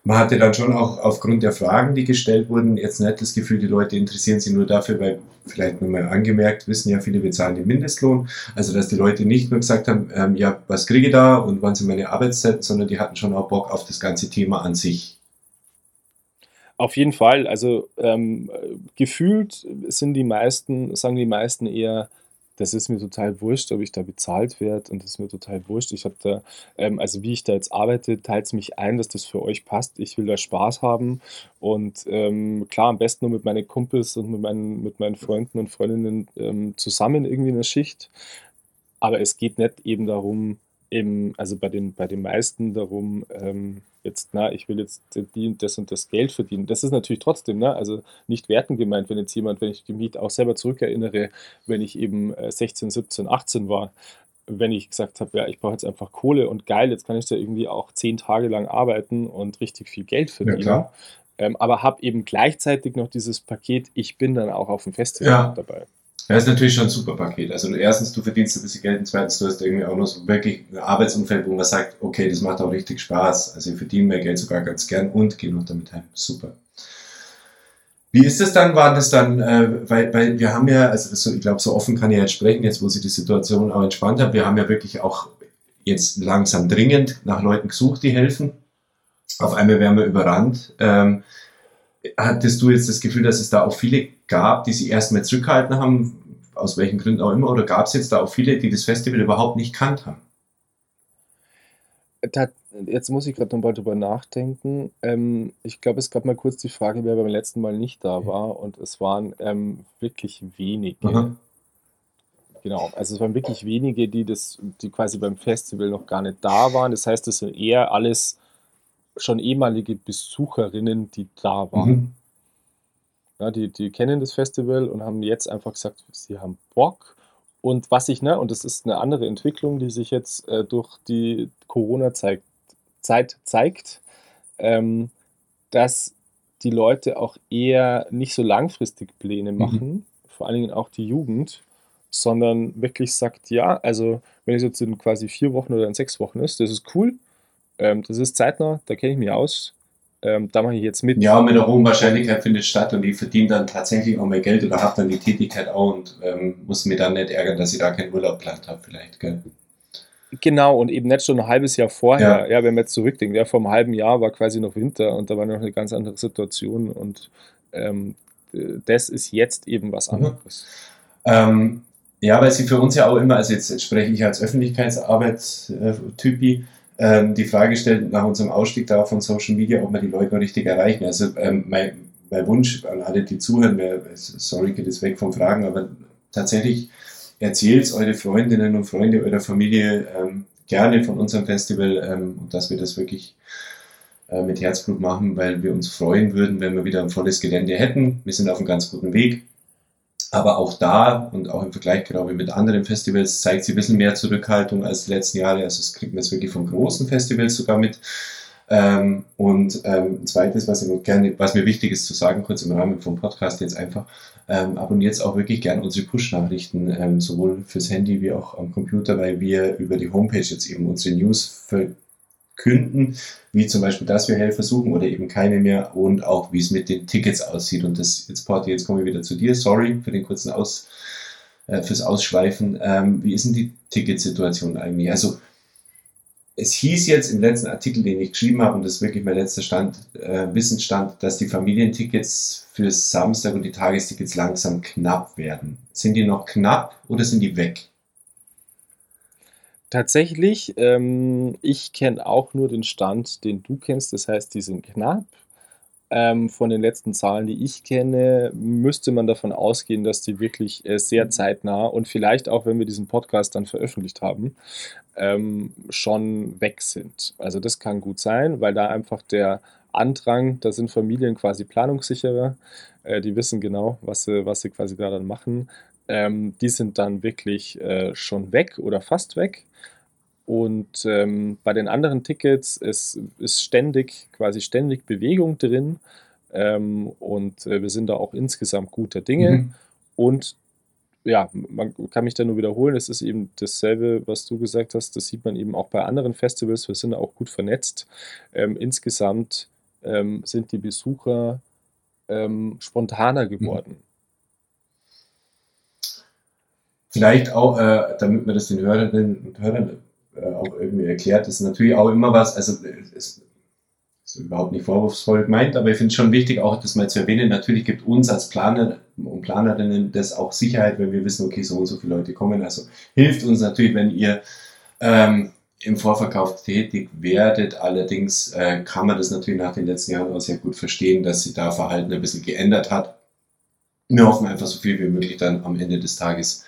man hatte dann schon auch aufgrund der Fragen, die gestellt wurden, jetzt nicht das Gefühl, die Leute interessieren sich nur dafür, weil vielleicht nur mal angemerkt, wissen ja viele bezahlen den Mindestlohn. Also dass die Leute nicht nur gesagt haben, ähm, ja, was kriege ich da und wann sind meine Arbeitszeiten, sondern die hatten schon auch Bock auf das ganze Thema an sich. Auf jeden Fall. Also ähm, gefühlt sind die meisten, sagen die meisten eher, das ist mir total wurscht, ob ich da bezahlt werde und das ist mir total wurscht. Ich habe da, ähm, also wie ich da jetzt arbeite, teilt es mich ein, dass das für euch passt. Ich will da Spaß haben und ähm, klar, am besten nur mit meinen Kumpels und mit meinen, mit meinen Freunden und Freundinnen ähm, zusammen irgendwie in der Schicht. Aber es geht nicht eben darum, eben, also bei den, bei den meisten darum, ähm, jetzt, na, ich will jetzt die, das und das Geld verdienen. Das ist natürlich trotzdem, ne, also nicht werten gemeint, wenn jetzt jemand, wenn ich mich auch selber zurückerinnere, wenn ich eben 16, 17, 18 war, wenn ich gesagt habe, ja, ich brauche jetzt einfach Kohle und geil, jetzt kann ich da irgendwie auch zehn Tage lang arbeiten und richtig viel Geld verdienen. Ja, ähm, aber habe eben gleichzeitig noch dieses Paket, ich bin dann auch auf dem Festival ja. dabei. Das ist natürlich schon ein super Paket. Also erstens, du verdienst ein bisschen Geld und zweitens, du hast irgendwie auch noch so wirklich ein Arbeitsumfeld, wo man sagt, okay, das macht auch richtig Spaß. Also ich verdiene mehr Geld sogar ganz gern und gehe noch damit heim. Super. Wie ist es dann? War das dann, äh, weil, weil wir haben ja, also so, ich glaube, so offen kann ich jetzt sprechen, jetzt wo sich die Situation auch entspannt hat, wir haben ja wirklich auch jetzt langsam dringend nach Leuten gesucht, die helfen. Auf einmal werden wir überrannt. Ähm, hattest du jetzt das Gefühl, dass es da auch viele gab, die sich erstmal zurückgehalten haben, aus welchen Gründen auch immer, oder gab es jetzt da auch viele, die das Festival überhaupt nicht kannt haben? Da, jetzt muss ich gerade noch mal drüber nachdenken. Ähm, ich glaube, es gab mal kurz die Frage, wer beim letzten Mal nicht da war, und es waren ähm, wirklich wenige. Aha. Genau, also es waren wirklich wenige, die das, die quasi beim Festival noch gar nicht da waren. Das heißt, es sind eher alles schon ehemalige Besucherinnen, die da waren. Mhm. Ja, die, die kennen das Festival und haben jetzt einfach gesagt, sie haben Bock. Und was ich, ne, und das ist eine andere Entwicklung, die sich jetzt äh, durch die Corona-Zeit Zeit zeigt, ähm, dass die Leute auch eher nicht so langfristig Pläne mhm. machen, mhm. vor allen Dingen auch die Jugend, sondern wirklich sagt, ja, also wenn es jetzt in quasi vier Wochen oder in sechs Wochen ist, das ist cool, ähm, das ist zeitnah, da kenne ich mich aus. Ähm, da mache ich jetzt mit. Ja, mit einer hohen Wahrscheinlichkeit findet statt und ich verdiene dann tatsächlich auch mehr Geld oder habe dann die Tätigkeit auch und ähm, muss mir dann nicht ärgern, dass ich da keinen Urlaub geplant habe, vielleicht. Gell? Genau, und eben nicht schon ein halbes Jahr vorher. Ja, ja wenn man jetzt zurückdenkt, ja, vor einem halben Jahr war quasi noch Winter und da war noch eine ganz andere Situation und ähm, das ist jetzt eben was mhm. anderes. Mhm. Ähm, ja, weil sie für uns ja auch immer, also jetzt spreche ich als Öffentlichkeitsarbeit-Typi, ähm, die Frage stellt nach unserem Ausstieg da von Social Media, ob wir die Leute noch richtig erreichen. Also ähm, mein, mein Wunsch an alle, die zuhören, wär, sorry, geht es weg von Fragen, aber tatsächlich erzählt eure Freundinnen und Freunde eurer Familie ähm, gerne von unserem Festival ähm, und dass wir das wirklich äh, mit Herzblut machen, weil wir uns freuen würden, wenn wir wieder ein volles Gelände hätten. Wir sind auf einem ganz guten Weg. Aber auch da und auch im Vergleich, glaube ich, mit anderen Festivals zeigt sie ein bisschen mehr Zurückhaltung als die letzten Jahre. Also das kriegt man jetzt wirklich von großen Festivals sogar mit. Ähm, und ähm, ein zweites, was, ich gerne, was mir wichtig ist zu sagen, kurz im Rahmen vom Podcast jetzt einfach, ähm, abonniert auch wirklich gerne unsere Push-Nachrichten, ähm, sowohl fürs Handy wie auch am Computer, weil wir über die Homepage jetzt eben unsere News verkünden, wie zum Beispiel, dass wir Helfer suchen oder eben keine mehr und auch, wie es mit den Tickets aussieht. Und das, jetzt Porti, jetzt komme ich wieder zu dir. Sorry für den kurzen Aus, äh, fürs Ausschweifen. Ähm, wie ist denn die Ticketsituation eigentlich? Also, es hieß jetzt im letzten Artikel, den ich geschrieben habe, und das ist wirklich mein letzter Stand, äh, Wissensstand, dass die Familientickets für Samstag und die Tagestickets langsam knapp werden. Sind die noch knapp oder sind die weg? Tatsächlich, ähm, ich kenne auch nur den Stand, den du kennst. Das heißt, die sind knapp. Ähm, von den letzten Zahlen, die ich kenne, müsste man davon ausgehen, dass die wirklich äh, sehr zeitnah und vielleicht auch, wenn wir diesen Podcast dann veröffentlicht haben, ähm, schon weg sind. Also das kann gut sein, weil da einfach der Andrang, da sind Familien quasi planungssicherer, äh, die wissen genau, was sie, was sie quasi da dann machen. Ähm, die sind dann wirklich äh, schon weg oder fast weg. Und ähm, bei den anderen Tickets ist, ist ständig, quasi ständig Bewegung drin. Ähm, und äh, wir sind da auch insgesamt guter Dinge. Mhm. Und ja, man kann mich da nur wiederholen. Es ist eben dasselbe, was du gesagt hast. Das sieht man eben auch bei anderen Festivals. Wir sind auch gut vernetzt. Ähm, insgesamt ähm, sind die Besucher ähm, spontaner geworden. Vielleicht auch, äh, damit man das den Hörerinnen und Hörern äh, auch irgendwie erklärt, ist natürlich auch immer was, also es ist überhaupt nicht vorwurfsvoll gemeint, aber ich finde es schon wichtig, auch das mal zu erwähnen. Natürlich gibt uns als Planer und Planerinnen das auch Sicherheit, wenn wir wissen, okay, so und so viele Leute kommen. Also hilft uns natürlich, wenn ihr ähm, im Vorverkauf tätig werdet. Allerdings äh, kann man das natürlich nach den letzten Jahren auch sehr gut verstehen, dass sich da Verhalten ein bisschen geändert hat. Wir hoffen einfach so viel wie möglich dann am Ende des Tages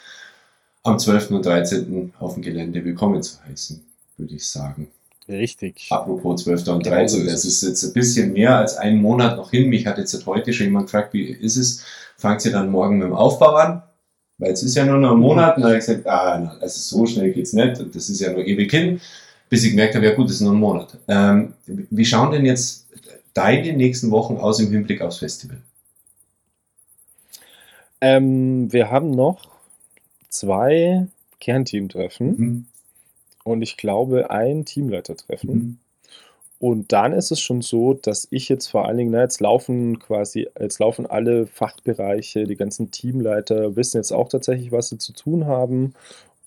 am 12. und 13. auf dem Gelände willkommen zu heißen, würde ich sagen. Richtig. Apropos 12. und 13. Genau das ist jetzt ein bisschen mehr als einen Monat noch hin. Mich hat jetzt heute schon jemand gefragt, wie ist es? Fangt ihr dann morgen mit dem Aufbau an? Weil es ist ja nur noch ein Monat. Und dann habe ich gesagt, ah, also so schnell geht's nicht. Und das ist ja nur ewig hin. Bis ich gemerkt habe, ja gut, das ist nur ein Monat. Ähm, wie schauen denn jetzt deine nächsten Wochen aus im Hinblick aufs Festival? Ähm, wir haben noch zwei Kernteamtreffen mhm. und ich glaube ein Teamleitertreffen. Mhm. Und dann ist es schon so, dass ich jetzt vor allen Dingen, na, jetzt laufen quasi, jetzt laufen alle Fachbereiche, die ganzen Teamleiter wissen jetzt auch tatsächlich, was sie zu tun haben.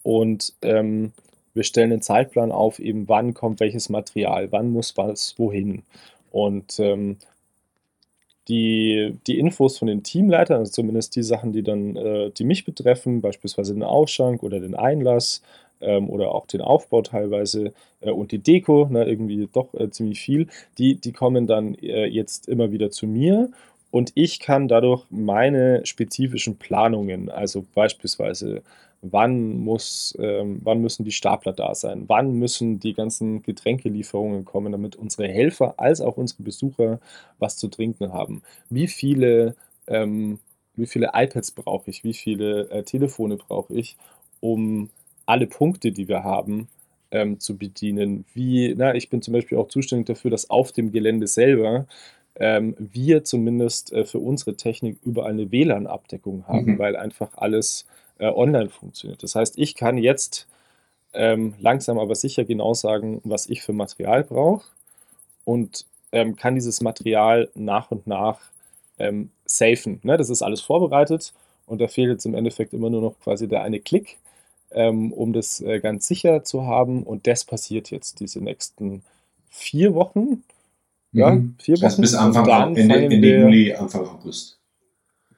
Und ähm, wir stellen einen Zeitplan auf, eben wann kommt welches Material, wann muss was wohin. Und ähm, die, die Infos von den Teamleitern, also zumindest die Sachen, die dann, äh, die mich betreffen, beispielsweise den Ausschank oder den Einlass ähm, oder auch den Aufbau teilweise äh, und die Deko, ne, irgendwie doch äh, ziemlich viel, die, die kommen dann äh, jetzt immer wieder zu mir. Und ich kann dadurch meine spezifischen Planungen, also beispielsweise wann, muss, ähm, wann müssen die Stapler da sein, wann müssen die ganzen Getränkelieferungen kommen, damit unsere Helfer als auch unsere Besucher was zu trinken haben. Wie viele, ähm, wie viele iPads brauche ich, wie viele äh, Telefone brauche ich, um alle Punkte, die wir haben, ähm, zu bedienen. Wie, na, ich bin zum Beispiel auch zuständig dafür, dass auf dem Gelände selber ähm, wir zumindest äh, für unsere Technik überall eine WLAN-Abdeckung haben, mhm. weil einfach alles äh, online funktioniert. Das heißt, ich kann jetzt ähm, langsam aber sicher genau sagen, was ich für Material brauche und ähm, kann dieses Material nach und nach ähm, safen. Ne? Das ist alles vorbereitet und da fehlt jetzt im Endeffekt immer nur noch quasi der eine Klick, ähm, um das äh, ganz sicher zu haben. Und das passiert jetzt diese nächsten vier Wochen. Ja, mhm. vier Wochen. Also bis Anfang, Ende, Ende Juli, Anfang August.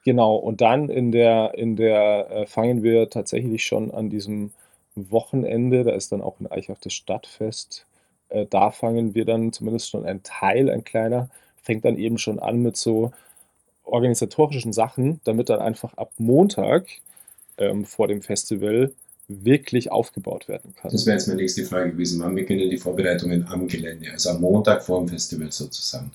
Genau, und dann in der, in der äh, fangen wir tatsächlich schon an diesem Wochenende, da ist dann auch in Eichach das Stadtfest, äh, da fangen wir dann zumindest schon ein Teil, ein kleiner, fängt dann eben schon an mit so organisatorischen Sachen, damit dann einfach ab Montag ähm, vor dem Festival wirklich aufgebaut werden kann. Das wäre jetzt meine nächste Frage gewesen. Wann beginnen die Vorbereitungen am Gelände? Also am Montag vor dem Festival sozusagen.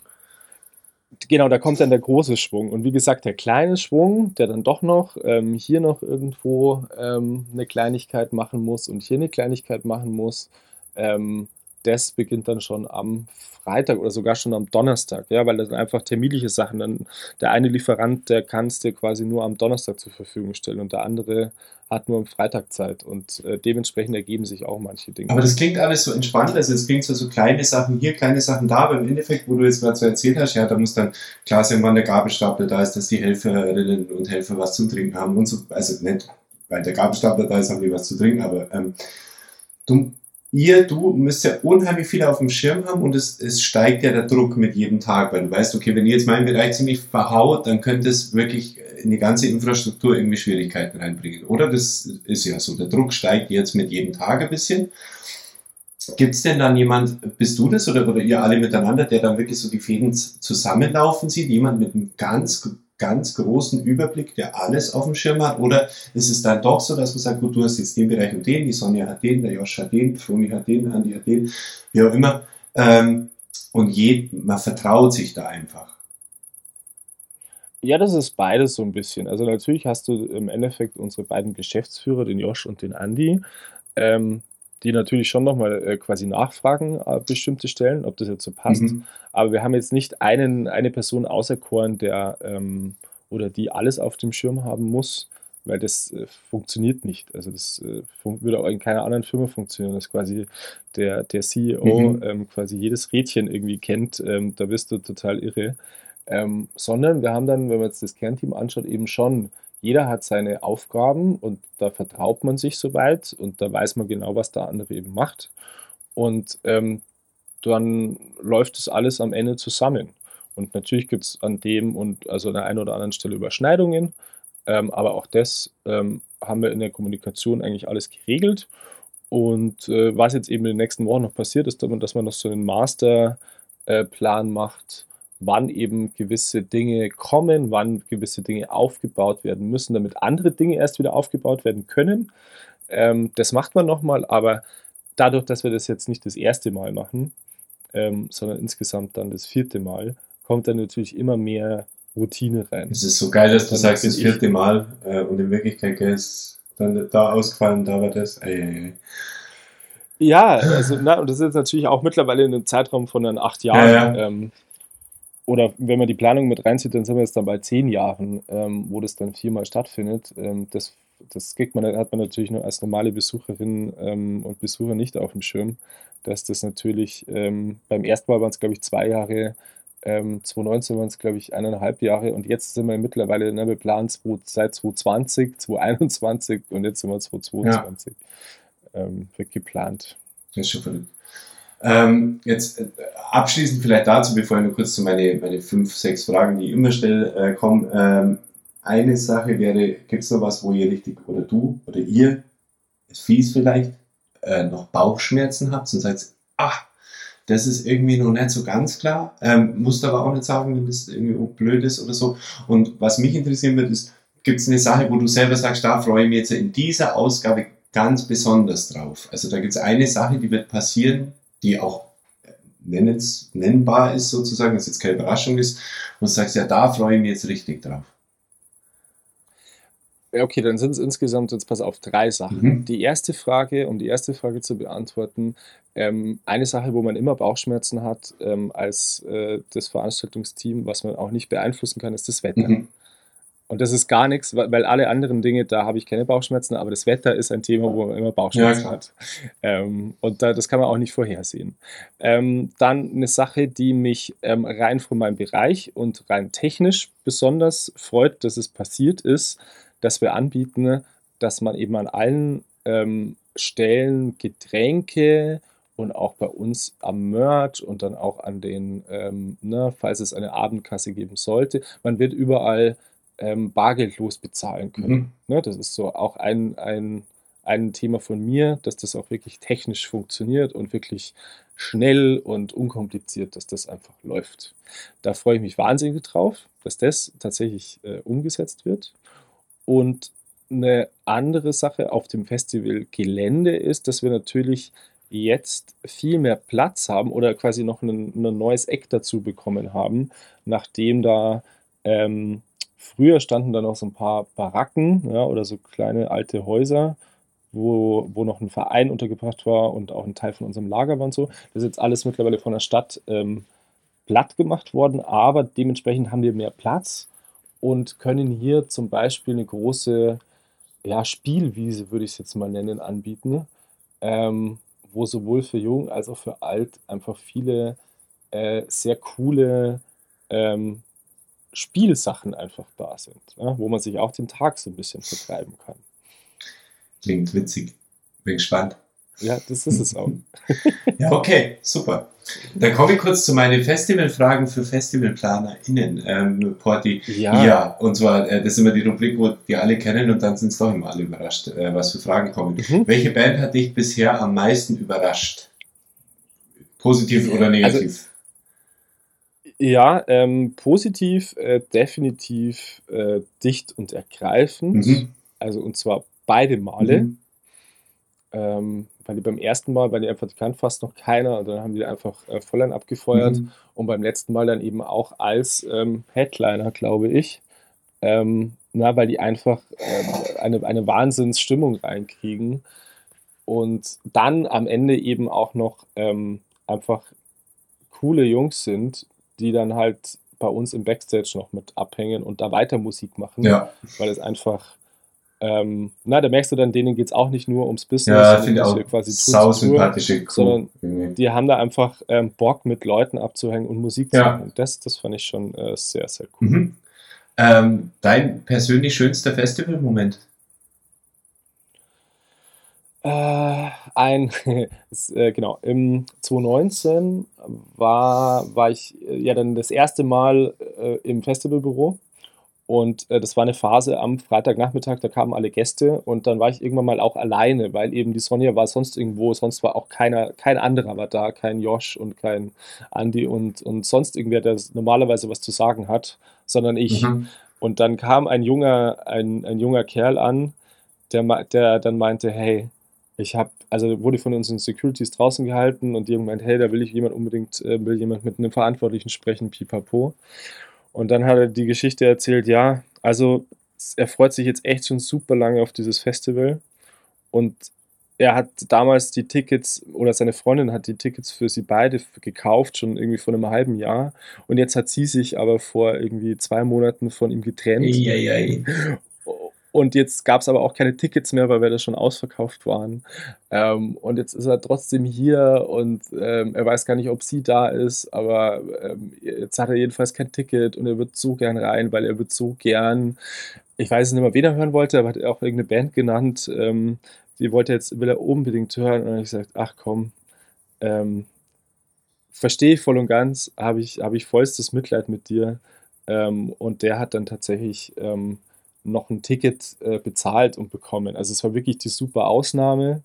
Genau, da kommt dann der große Schwung. Und wie gesagt, der kleine Schwung, der dann doch noch ähm, hier noch irgendwo ähm, eine Kleinigkeit machen muss und hier eine Kleinigkeit machen muss, ähm, das beginnt dann schon am Freitag oder sogar schon am Donnerstag, ja, weil das sind einfach terminliche Sachen. Dann der eine Lieferant, der kann es dir quasi nur am Donnerstag zur Verfügung stellen und der andere hat nur am Freitag Zeit und äh, dementsprechend ergeben sich auch manche Dinge. Aber das klingt alles so entspannt, also es klingt so, so kleine Sachen hier, kleine Sachen da, aber im Endeffekt, wo du jetzt gerade so erzählt hast, ja, da muss dann klar sein, wann der Gabelstapler da ist, dass die Helferinnen und Helfer was zu trinken haben und so, also nicht, weil der Gabelstapler da ist, haben die was zu trinken, aber ähm, du ihr, du müsst ja unheimlich viel auf dem Schirm haben und es, es steigt ja der Druck mit jedem Tag, weil du weißt, okay, wenn ihr jetzt meinen Bereich ziemlich verhaut, dann könnte es wirklich in die ganze Infrastruktur irgendwie Schwierigkeiten reinbringen. Oder das ist ja so, der Druck steigt jetzt mit jedem Tag ein bisschen. Gibt es denn dann jemand, bist du das oder, oder ihr alle miteinander, der dann wirklich so die Fäden zusammenlaufen sieht? Jemand mit einem ganz ganz großen Überblick, der alles auf dem Schirm hat? Oder ist es dann doch so, dass man sagt, gut, du hast jetzt den Bereich und den, die Sonja hat den, der Josh hat den, Froni hat den, Andi hat den, wie auch immer. Ähm, und je, man vertraut sich da einfach. Ja, das ist beides so ein bisschen. Also natürlich hast du im Endeffekt unsere beiden Geschäftsführer, den Josh und den Andi, ähm, die natürlich schon nochmal äh, quasi nachfragen, äh, bestimmte Stellen, ob das jetzt so passt. Mhm. Aber wir haben jetzt nicht einen, eine Person auserkoren, der ähm, oder die alles auf dem Schirm haben muss, weil das äh, funktioniert nicht. Also das äh, würde auch in keiner anderen Firma funktionieren, dass quasi der, der CEO mhm. ähm, quasi jedes Rädchen irgendwie kennt. Ähm, da bist du total irre. Ähm, sondern wir haben dann, wenn man jetzt das Kernteam anschaut, eben schon, jeder hat seine Aufgaben und da vertraut man sich soweit und da weiß man genau, was der andere eben macht. Und ähm, dann läuft das alles am Ende zusammen. Und natürlich gibt es an dem und also an der einen oder anderen Stelle Überschneidungen, ähm, aber auch das ähm, haben wir in der Kommunikation eigentlich alles geregelt. Und äh, was jetzt eben in den nächsten Wochen noch passiert, ist, dass man noch so einen Masterplan äh, macht, wann eben gewisse Dinge kommen, wann gewisse Dinge aufgebaut werden müssen, damit andere Dinge erst wieder aufgebaut werden können. Ähm, das macht man nochmal, aber dadurch, dass wir das jetzt nicht das erste Mal machen, ähm, sondern insgesamt dann das vierte Mal, kommt dann natürlich immer mehr Routine rein. Es ist so geil, dass du sagst, das vierte Mal äh, und in Wirklichkeit ist dann da ausgefallen, da war das. Ey, ey, ey. Ja, also na, und das ist jetzt natürlich auch mittlerweile in einem Zeitraum von dann acht Jahren. Ja, ja. Ähm, oder wenn man die Planung mit reinzieht, dann sind wir jetzt dann bei zehn Jahren, ähm, wo das dann viermal stattfindet. Ähm, das das kriegt man, hat man natürlich nur als normale Besucherin ähm, und Besucher nicht auf dem Schirm, dass das natürlich ähm, beim ersten Mal waren es, glaube ich, zwei Jahre, ähm, 2019 waren es, glaube ich, eineinhalb Jahre und jetzt sind wir mittlerweile, ne, wir planen seit 2020, 2021 und jetzt sind wir 2022. Ja. Ähm, wird geplant. Das ist schon verrückt. Ähm, jetzt äh, abschließend vielleicht dazu, bevor ich nur kurz zu meine, meine fünf, sechs Fragen, die ich immer stelle, äh, komme. Ähm, eine Sache wäre, gibt es noch was, wo ihr richtig, oder du oder ihr, ist fies vielleicht, äh, noch Bauchschmerzen habt und sagt, ach, das ist irgendwie noch nicht so ganz klar. Ähm, musst aber auch nicht sagen, wenn das irgendwie blöd ist oder so. Und was mich interessieren wird, ist, gibt es eine Sache, wo du selber sagst, da freue ich mich jetzt in dieser Ausgabe ganz besonders drauf. Also da gibt es eine Sache, die wird passieren, die auch äh, nennbar ist sozusagen, dass jetzt keine Überraschung ist, und du sagst, ja, da freue ich mich jetzt richtig drauf. Ja, okay, dann sind es insgesamt jetzt pass auf drei Sachen. Mhm. Die erste Frage, um die erste Frage zu beantworten, ähm, eine Sache, wo man immer Bauchschmerzen hat ähm, als äh, das Veranstaltungsteam, was man auch nicht beeinflussen kann, ist das Wetter. Mhm. Und das ist gar nichts, weil, alle anderen Dinge, da habe ich keine Bauchschmerzen, aber das Wetter ist ein Thema, wo man immer Bauchschmerzen ja, hat. Ähm, und da, das kann man auch nicht vorhersehen. Ähm, dann eine Sache, die mich ähm, rein von meinem Bereich und rein technisch besonders freut, dass es passiert ist, dass wir anbieten, dass man eben an allen ähm, Stellen Getränke und auch bei uns am Merch und dann auch an den, ähm, ne, falls es eine Abendkasse geben sollte, man wird überall ähm, bargeldlos bezahlen können. Mhm. Ne, das ist so auch ein, ein, ein Thema von mir, dass das auch wirklich technisch funktioniert und wirklich schnell und unkompliziert, dass das einfach läuft. Da freue ich mich wahnsinnig drauf, dass das tatsächlich äh, umgesetzt wird. Und eine andere Sache auf dem Festivalgelände ist, dass wir natürlich jetzt viel mehr Platz haben oder quasi noch ein, ein neues Eck dazu bekommen haben, nachdem da ähm, früher standen da noch so ein paar Baracken ja, oder so kleine alte Häuser, wo, wo noch ein Verein untergebracht war und auch ein Teil von unserem Lager war und so. Das ist jetzt alles mittlerweile von der Stadt ähm, platt gemacht worden, aber dementsprechend haben wir mehr Platz und können hier zum Beispiel eine große ja, Spielwiese, würde ich es jetzt mal nennen, anbieten, ähm, wo sowohl für Jung als auch für Alt einfach viele äh, sehr coole ähm, Spielsachen einfach da sind, ja, wo man sich auch den Tag so ein bisschen vertreiben kann. Klingt witzig. Bin gespannt. Ja, das ist es auch. ja, okay, super. Dann komme ich kurz zu meinen Festivalfragen für FestivalplanerInnen, ähm, Porti. Ja. ja, und zwar, äh, das ist immer die Rubrik, wo die alle kennen und dann sind es doch immer alle überrascht, äh, was für Fragen kommen. Mhm. Welche Band hat dich bisher am meisten überrascht? Positiv oder negativ? Also, ja, ähm, positiv, äh, definitiv äh, dicht und ergreifend. Mhm. Also und zwar beide Male. Mhm. Ähm, weil die beim ersten Mal, weil die einfach, die kann fast noch keiner, und dann haben die einfach äh, Volllern abgefeuert mhm. und beim letzten Mal dann eben auch als ähm, Headliner, glaube ich. Ähm, na, weil die einfach äh, eine, eine Wahnsinnsstimmung reinkriegen und dann am Ende eben auch noch ähm, einfach coole Jungs sind, die dann halt bei uns im Backstage noch mit abhängen und da weiter Musik machen, ja. weil es einfach ähm, na, da merkst du dann, denen geht es auch nicht nur ums Business, Ja, finde ich auch quasi sau zu sympathische Crew. sondern die haben da einfach ähm, Bock, mit Leuten abzuhängen und Musik zu Ja. machen. Das, das fand ich schon äh, sehr, sehr cool. Mhm. Ähm, dein persönlich schönster Festivalmoment? Äh, ein, äh, genau, im 2019 war, war ich äh, ja dann das erste Mal äh, im Festivalbüro und äh, das war eine Phase am Freitagnachmittag, da kamen alle Gäste und dann war ich irgendwann mal auch alleine, weil eben die Sonja war sonst irgendwo, sonst war auch keiner, kein anderer war da, kein Josh und kein Andi und, und sonst irgendwer, der normalerweise was zu sagen hat, sondern ich. Mhm. Und dann kam ein junger, ein, ein junger Kerl an, der, der dann meinte, hey, ich habe, also wurde von unseren Securities draußen gehalten und die haben gemeint, hey, da will ich jemand unbedingt, äh, will jemand mit einem Verantwortlichen sprechen, pipapo. Und dann hat er die Geschichte erzählt, ja, also er freut sich jetzt echt schon super lange auf dieses Festival und er hat damals die Tickets oder seine Freundin hat die Tickets für sie beide gekauft, schon irgendwie vor einem halben Jahr. Und jetzt hat sie sich aber vor irgendwie zwei Monaten von ihm getrennt. Eieiei. Und jetzt gab es aber auch keine Tickets mehr, weil wir da schon ausverkauft waren. Ähm, und jetzt ist er trotzdem hier und ähm, er weiß gar nicht, ob sie da ist, aber ähm, jetzt hat er jedenfalls kein Ticket und er wird so gern rein, weil er wird so gern, ich weiß nicht mehr, wen er hören wollte, aber hat auch irgendeine Band genannt, ähm, die wollte er jetzt, will er unbedingt hören und dann habe ich gesagt, ach komm, ähm, verstehe ich voll und ganz, habe ich, habe ich vollstes Mitleid mit dir. Ähm, und der hat dann tatsächlich noch ein Ticket äh, bezahlt und bekommen. Also es war wirklich die super Ausnahme,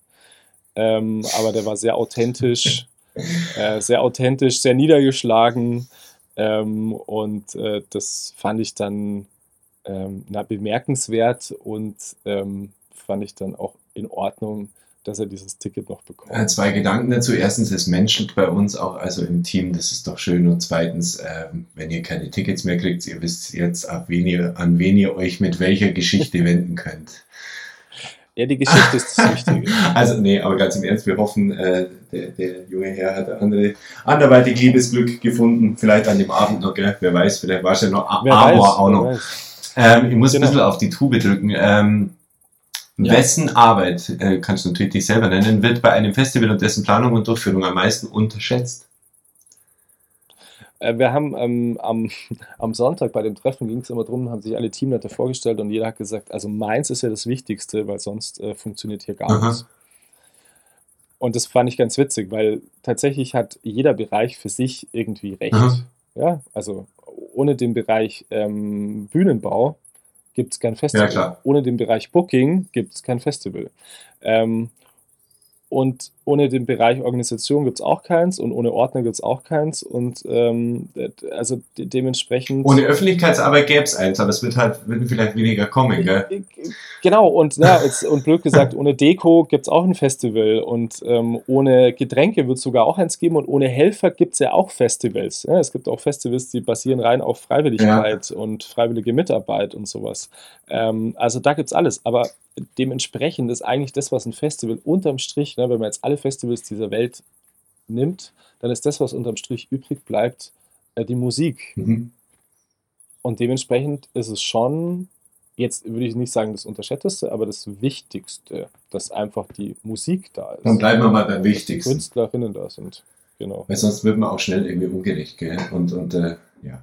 ähm, aber der war sehr authentisch, äh, sehr authentisch, sehr niedergeschlagen ähm, und äh, das fand ich dann ähm, na, bemerkenswert und ähm, fand ich dann auch in Ordnung, dass er dieses Ticket noch bekommt. Äh, Zwei Gedanken dazu. Erstens, es menschelt bei uns auch, also im Team, das ist doch schön. Und zweitens, ähm, wenn ihr keine Tickets mehr kriegt, ihr wisst jetzt, ab wen ihr, an wen ihr euch mit welcher Geschichte wenden könnt. Ja, die Geschichte ist das Wichtige. Also, nee, aber ganz im Ernst, wir hoffen, äh, der, der junge Herr hat andere, anderweitig Liebesglück gefunden. Vielleicht an dem Abend noch, gell? Wer weiß, vielleicht war es ja noch Amor weiß, auch noch. Ähm, ich muss Genau. ein bisschen auf die Tube drücken. Ähm, Ja. Wessen Arbeit, äh, kannst du natürlich dich selber nennen, wird bei einem Festival und dessen Planung und Durchführung am meisten unterschätzt? Äh, Wir haben ähm, am, am Sonntag bei dem Treffen ging es immer drum, haben sich alle Teamleiter vorgestellt und jeder hat gesagt, also meins ist ja das Wichtigste, weil sonst äh, funktioniert hier gar nichts. Und das fand ich ganz witzig, weil tatsächlich hat jeder Bereich für sich irgendwie recht. Aha. Ja, also ohne den Bereich ähm, Bühnenbau gibt es kein Festival. Ja. Ohne den Bereich Booking gibt es kein Festival. Ähm, und ohne den Bereich Organisation gibt es auch keins und ohne Ordner gibt es auch keins. Und ähm, also de dementsprechend. Ohne Öffentlichkeitsarbeit gäbe es eins, aber es wird halt würden vielleicht weniger kommen, gell? Genau, und, ja, jetzt, und blöd gesagt, ohne Deko gibt es auch ein Festival und ähm, ohne Getränke wird es sogar auch eins geben und ohne Helfer gibt es ja auch Festivals. Ja, es gibt auch Festivals, die basieren rein auf Freiwilligkeit und freiwillige Mitarbeit und sowas. Ähm, also da gibt es alles, aber dementsprechend ist eigentlich das, was ein Festival unterm Strich, ne, wenn man jetzt alle Festivals dieser Welt nimmt, dann ist das, was unterm Strich übrig bleibt, äh, die Musik. Mhm. Und dementsprechend ist es schon, jetzt würde ich nicht sagen das Unterschätzteste, aber das Wichtigste, dass einfach die Musik da ist. Dann bleiben wir mal beim Die Wichtigsten. Künstlerinnen da sind. Genau. Weil sonst wird man auch schnell irgendwie ungerecht, gell? Und, und äh, ja.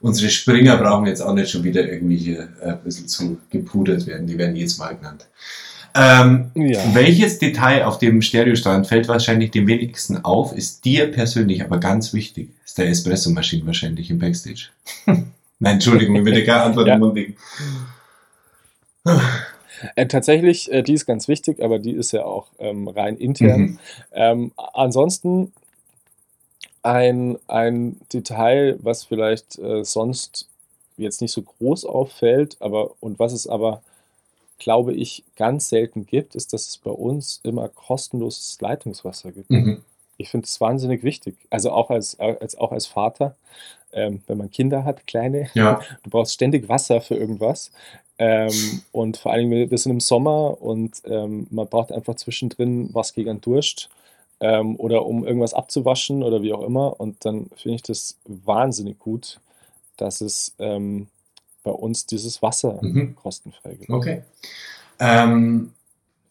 Unsere Springer brauchen jetzt auch nicht schon wieder irgendwie hier äh, ein bisschen zu gepudert werden. Die werden jedes Mal genannt. Ähm, Ja. Welches Detail auf dem Stereostand fällt wahrscheinlich dem wenigsten auf, ist dir persönlich aber ganz wichtig? Ist der Espressomaschine wahrscheinlich im Backstage. Nein, Entschuldigung, ich würde gar Antwort Ja. im. Äh, tatsächlich, äh, die ist ganz wichtig, aber die ist ja auch ähm, rein intern. Mhm. Ähm, ansonsten ein, ein Detail, was vielleicht äh, sonst jetzt nicht so groß auffällt, aber und was es aber, glaube ich, ganz selten gibt, ist, dass es bei uns immer kostenloses Leitungswasser gibt. Mhm. Ich finde es wahnsinnig wichtig. Also auch als, als, auch als Vater, ähm, wenn man Kinder hat, kleine, Ja, du brauchst ständig Wasser für irgendwas. Ähm, und vor allem, wir wir sind im Sommer und ähm, man braucht einfach zwischendrin was gegen einen Durst ähm, oder um irgendwas abzuwaschen oder wie auch immer. Und dann finde ich das wahnsinnig gut, dass es ähm, bei uns dieses Wasser Mhm. kostenfrei gibt. okay. Ähm,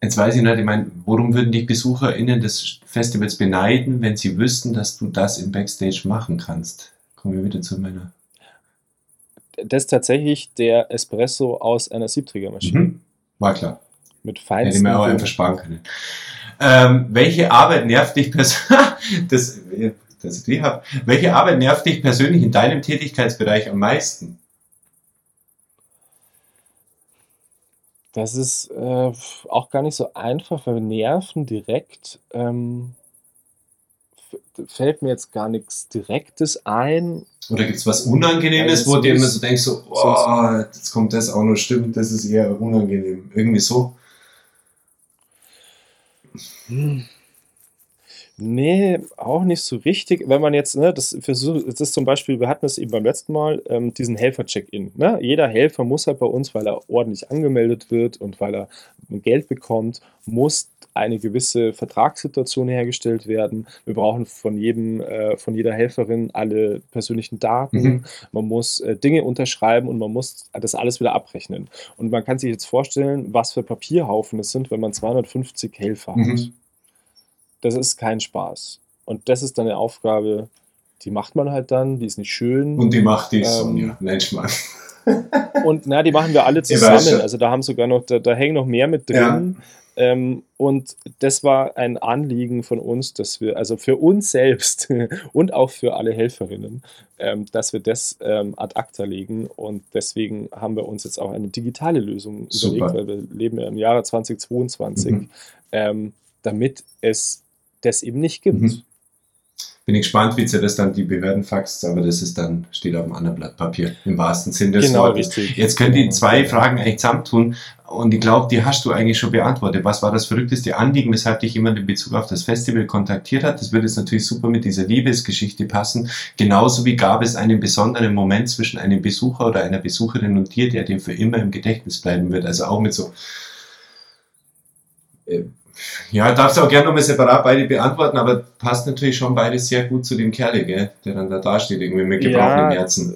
jetzt weiß ich nicht, ich meine, worum würden die BesucherInnen des Festivals beneiden, wenn sie wüssten, dass du das im Backstage machen kannst? Kommen wir wieder zu meiner. Das ist tatsächlich der Espresso aus einer Siebträgermaschine. Mhm. War klar. Mit Hätte ich feinsten. mir auch einfach sparen können. Ähm, welche Arbeit nervt dich persönlich? das, dass ich die hab. Welche Arbeit nervt dich persönlich in deinem Tätigkeitsbereich am meisten? Das ist äh, auch gar nicht so einfach, weil Nerven direkt ähm, fällt mir jetzt gar nichts Direktes ein. Oder gibt es was Unangenehmes, wo du immer so denkst, so, oh, jetzt kommt das auch noch, stimmt, das ist eher unangenehm. Irgendwie so. Hm. Nee, auch nicht so richtig. Wenn man jetzt, ne, das versucht, das ist zum Beispiel, wir hatten es eben beim letzten Mal, ähm, diesen Helfer-Check-In. Ne? Jeder Helfer muss halt bei uns, weil er ordentlich angemeldet wird und weil er Geld bekommt, muss eine gewisse Vertragssituation hergestellt werden. Wir brauchen von jedem, äh, von jeder Helferin alle persönlichen Daten. Mhm. Man muss äh, Dinge unterschreiben und man muss das alles wieder abrechnen. Und man kann sich jetzt vorstellen, was für Papierhaufen es sind, wenn man 250 Helfer hat Mhm. Das ist kein Spaß. Und das ist dann eine Aufgabe, die macht man halt dann, die ist nicht schön. Und die macht die Ähm, Sonja. Nein, Schmarrn. Und na, die machen wir alle zusammen. Also da haben sogar noch, da, da hängen noch mehr mit drin. Ähm, und das war ein Anliegen von uns, dass wir, also für uns selbst und auch für alle Helferinnen, ähm, dass wir das ähm, ad acta legen. Und deswegen haben wir uns jetzt auch eine digitale Lösung Super. überlegt, weil wir leben ja im Jahre 2022, Mhm. ähm, damit es das eben nicht gibt. Mhm. Bin ich gespannt, wie sie das dann die Behörden faxt, aber das ist dann, steht auf einem anderen Blatt Papier, im wahrsten Sinn des Genau, Wortes. richtig. Jetzt können die Genau. zwei Fragen eigentlich zusammentun und ich glaube, die hast du eigentlich schon beantwortet. Was war das verrückteste Anliegen, weshalb dich jemand in Bezug auf das Festival kontaktiert hat? Das würde jetzt natürlich super mit dieser Liebesgeschichte passen. Genauso wie gab es einen besonderen Moment zwischen einem Besucher oder einer Besucherin und dir, der dir für immer im Gedächtnis bleiben wird. Also auch mit so, äh, ja, darfst du auch gerne nochmal separat beide beantworten, aber passt natürlich schon beides sehr gut zu dem Kerl, gell, der dann da dasteht, irgendwie mit gebrochenem Herzen.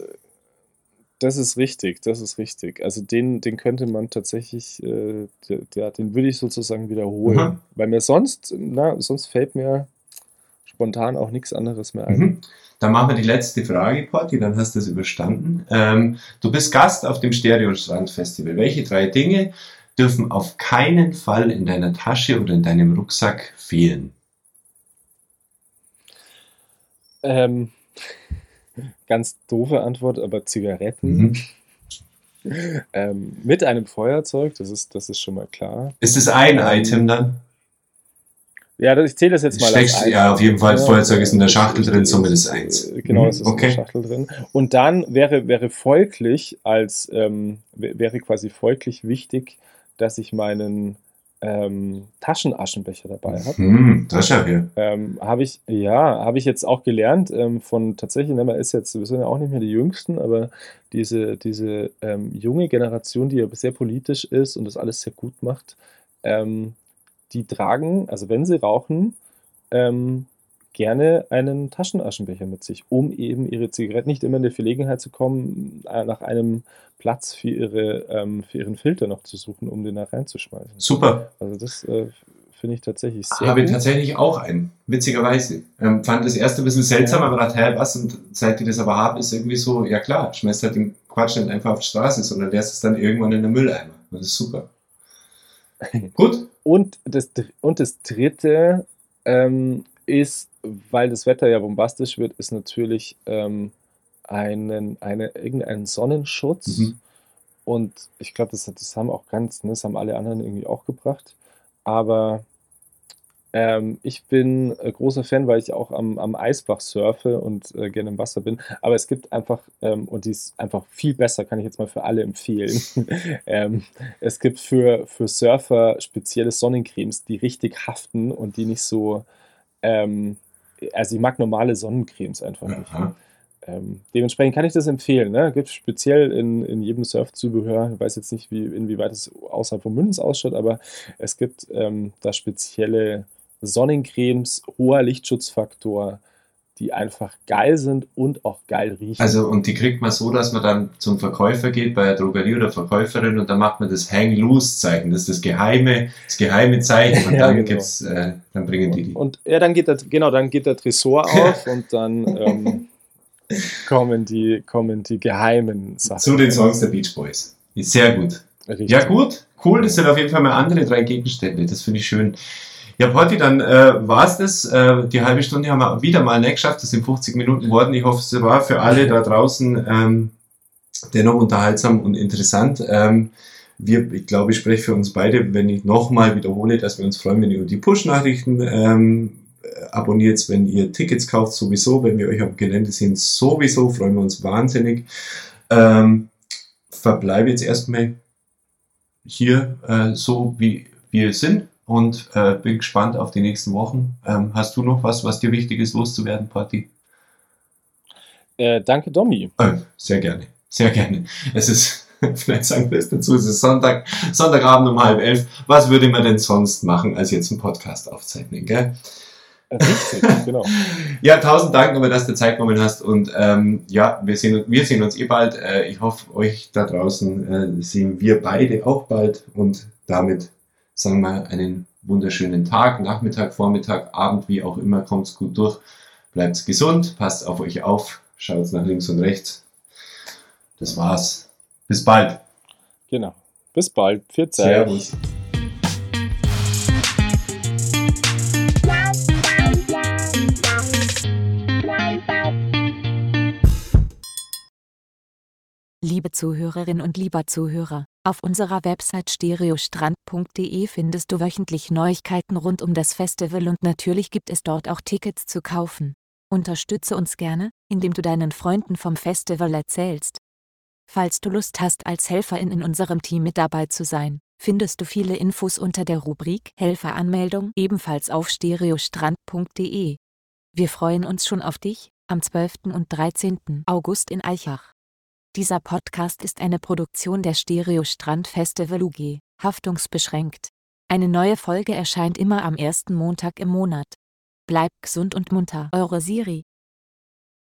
Das ist richtig, das ist richtig. Also den, den könnte man tatsächlich, äh, der, den würde ich sozusagen wiederholen. Mhm. Weil mir sonst, na, sonst fällt mir spontan auch nichts anderes mehr ein. Mhm. Dann machen wir die letzte Frage, Porti, dann hast du es überstanden. Ähm, du bist Gast auf dem Stereo-Strand Festival. Welche drei Dinge dürfen auf keinen Fall in deiner Tasche oder in deinem Rucksack fehlen? Ähm, ganz doofe Antwort, aber Zigaretten Mhm. ähm, mit einem Feuerzeug, das ist, das ist schon mal klar. Ist es ein Ähm, Item dann? Ja, ich zähle das jetzt mal ein. ja, auf jeden Fall, Ja, Feuerzeug ist in der Schachtel drin, somit ist eins. äh, Genau, Mhm, es ist okay. in der Schachtel drin. Und dann wäre, wäre folglich als ähm, wäre quasi folglich wichtig, dass ich meinen ähm, Taschenaschenbecher dabei habe. Hm, das ist ja hier. Ähm, habe ich, ja, habe ich jetzt auch gelernt ähm, von tatsächlich, ne, man ist jetzt, wir sind ja auch nicht mehr die Jüngsten, aber diese, diese ähm, junge Generation, die ja sehr politisch ist und das alles sehr gut macht, ähm, die tragen, also wenn sie rauchen, ähm, gerne einen Taschenaschenbecher mit sich, um eben ihre Zigaretten nicht immer in die Verlegenheit zu kommen, äh, nach einem Platz für, ihre, ähm, für ihren Filter noch zu suchen, um den da reinzuschmeißen. Super. Also das äh, finde ich tatsächlich sehr Habe ich gut. tatsächlich auch einen, witzigerweise. Ähm, fand das erste ein bisschen seltsam, Ja. aber dachte, hä, was? Und seit ich das aber habe, ist irgendwie so, ja klar, schmeißt halt den Quatsch nicht einfach auf die Straße, sondern lässt es dann irgendwann in den Mülleimer. Das ist super. Gut. Und das, und das dritte ähm, ist, weil das Wetter ja bombastisch wird, ist natürlich ähm, einen, eine, irgendeinen Sonnenschutz. Mhm. Und ich glaube, das, das haben auch ganz, ne, das haben alle anderen irgendwie auch gebracht. Aber ähm, ich bin äh, großer Fan, weil ich auch am, am Eisbach surfe und äh, gerne im Wasser bin. Aber es gibt einfach, ähm, und die ist einfach viel besser, kann ich jetzt mal für alle empfehlen. ähm, es gibt für, für Surfer spezielle Sonnencremes, die richtig haften und die nicht so. Also ich mag normale Sonnencremes einfach nicht. Ähm, dementsprechend kann ich das empfehlen. Ne? Gibt speziell in, in jedem Surfzubehör, ich weiß jetzt nicht, wie, inwieweit es außerhalb von Münzen ausschaut, aber es gibt ähm, da spezielle Sonnencremes, hoher Lichtschutzfaktor, die einfach geil sind und auch geil riechen. Also, und die kriegt man so, dass man dann zum Verkäufer geht, bei der Drogerie oder Verkäuferin und dann macht man das Hang-Loose-Zeichen. Das ist das geheime, das geheime Zeichen und Ja, dann genau. gibt's, äh, dann bringen die die. Und ja, dann geht der, genau, dann geht der Tresor auf und dann ähm, kommen, die, kommen die geheimen Sachen. Zu den Songs der Beach Boys. Sehr gut. Richtig. Ja, gut, cool. Das sind auf jeden Fall mal andere drei Gegenstände. Das finde ich schön. Ja, Potti, dann äh, war's das. Äh, die halbe Stunde haben wir wieder mal nicht geschafft. Das sind 50 Minuten geworden. Ich hoffe, es war für alle da draußen ähm, dennoch unterhaltsam und interessant. Ähm, wir, ich glaube, ich spreche für uns beide, wenn ich nochmal wiederhole, dass wir uns freuen, wenn ihr die Push-Nachrichten ähm, äh, abonniert, wenn ihr Tickets kauft, sowieso, wenn wir euch am Gelände sehen, sowieso, freuen wir uns wahnsinnig. Ähm, verbleibe jetzt erstmal hier äh, so, wie wir sind und äh, bin gespannt auf die nächsten Wochen. Ähm, hast du noch was, was dir wichtig ist, loszuwerden, Party? Äh, danke, Domi. Äh, sehr gerne, sehr gerne. Es ist, vielleicht sagen wir es dazu, es ist Sonntag, Sonntagabend um halb elf. Was würde man denn sonst machen, als jetzt einen Podcast aufzeichnen, gell? Äh, Richtig, genau. Ja, tausend Dank nochmal, dass du Zeit genommen hast und ähm, ja, wir sehen, wir sehen uns eh bald. Äh, ich hoffe, euch da draußen äh, sehen wir beide auch bald und damit sagen wir einen wunderschönen Tag, Nachmittag, Vormittag, Abend, wie auch immer, kommt's gut durch, bleibt gesund, passt auf euch auf, schaut nach links und rechts. Das war's. Bis bald. Genau. Bis bald. Viel Zeit. Servus. Liebe Zuhörerin und lieber Zuhörer, auf unserer Website stereostrand.de findest du wöchentlich Neuigkeiten rund um das Festival und natürlich gibt es dort auch Tickets zu kaufen. Unterstütze uns gerne, indem du deinen Freunden vom Festival erzählst. Falls du Lust hast, als Helferin in unserem Team mit dabei zu sein, findest du viele Infos unter der Rubrik Helferanmeldung ebenfalls auf stereostrand.de. Wir freuen uns schon auf dich am 12. und 13. August in Eichach. Dieser Podcast ist eine Produktion der Stereo Strand Festival UG, haftungsbeschränkt. Eine neue Folge erscheint immer am ersten Montag im Monat. Bleibt gesund und munter, eure Siri.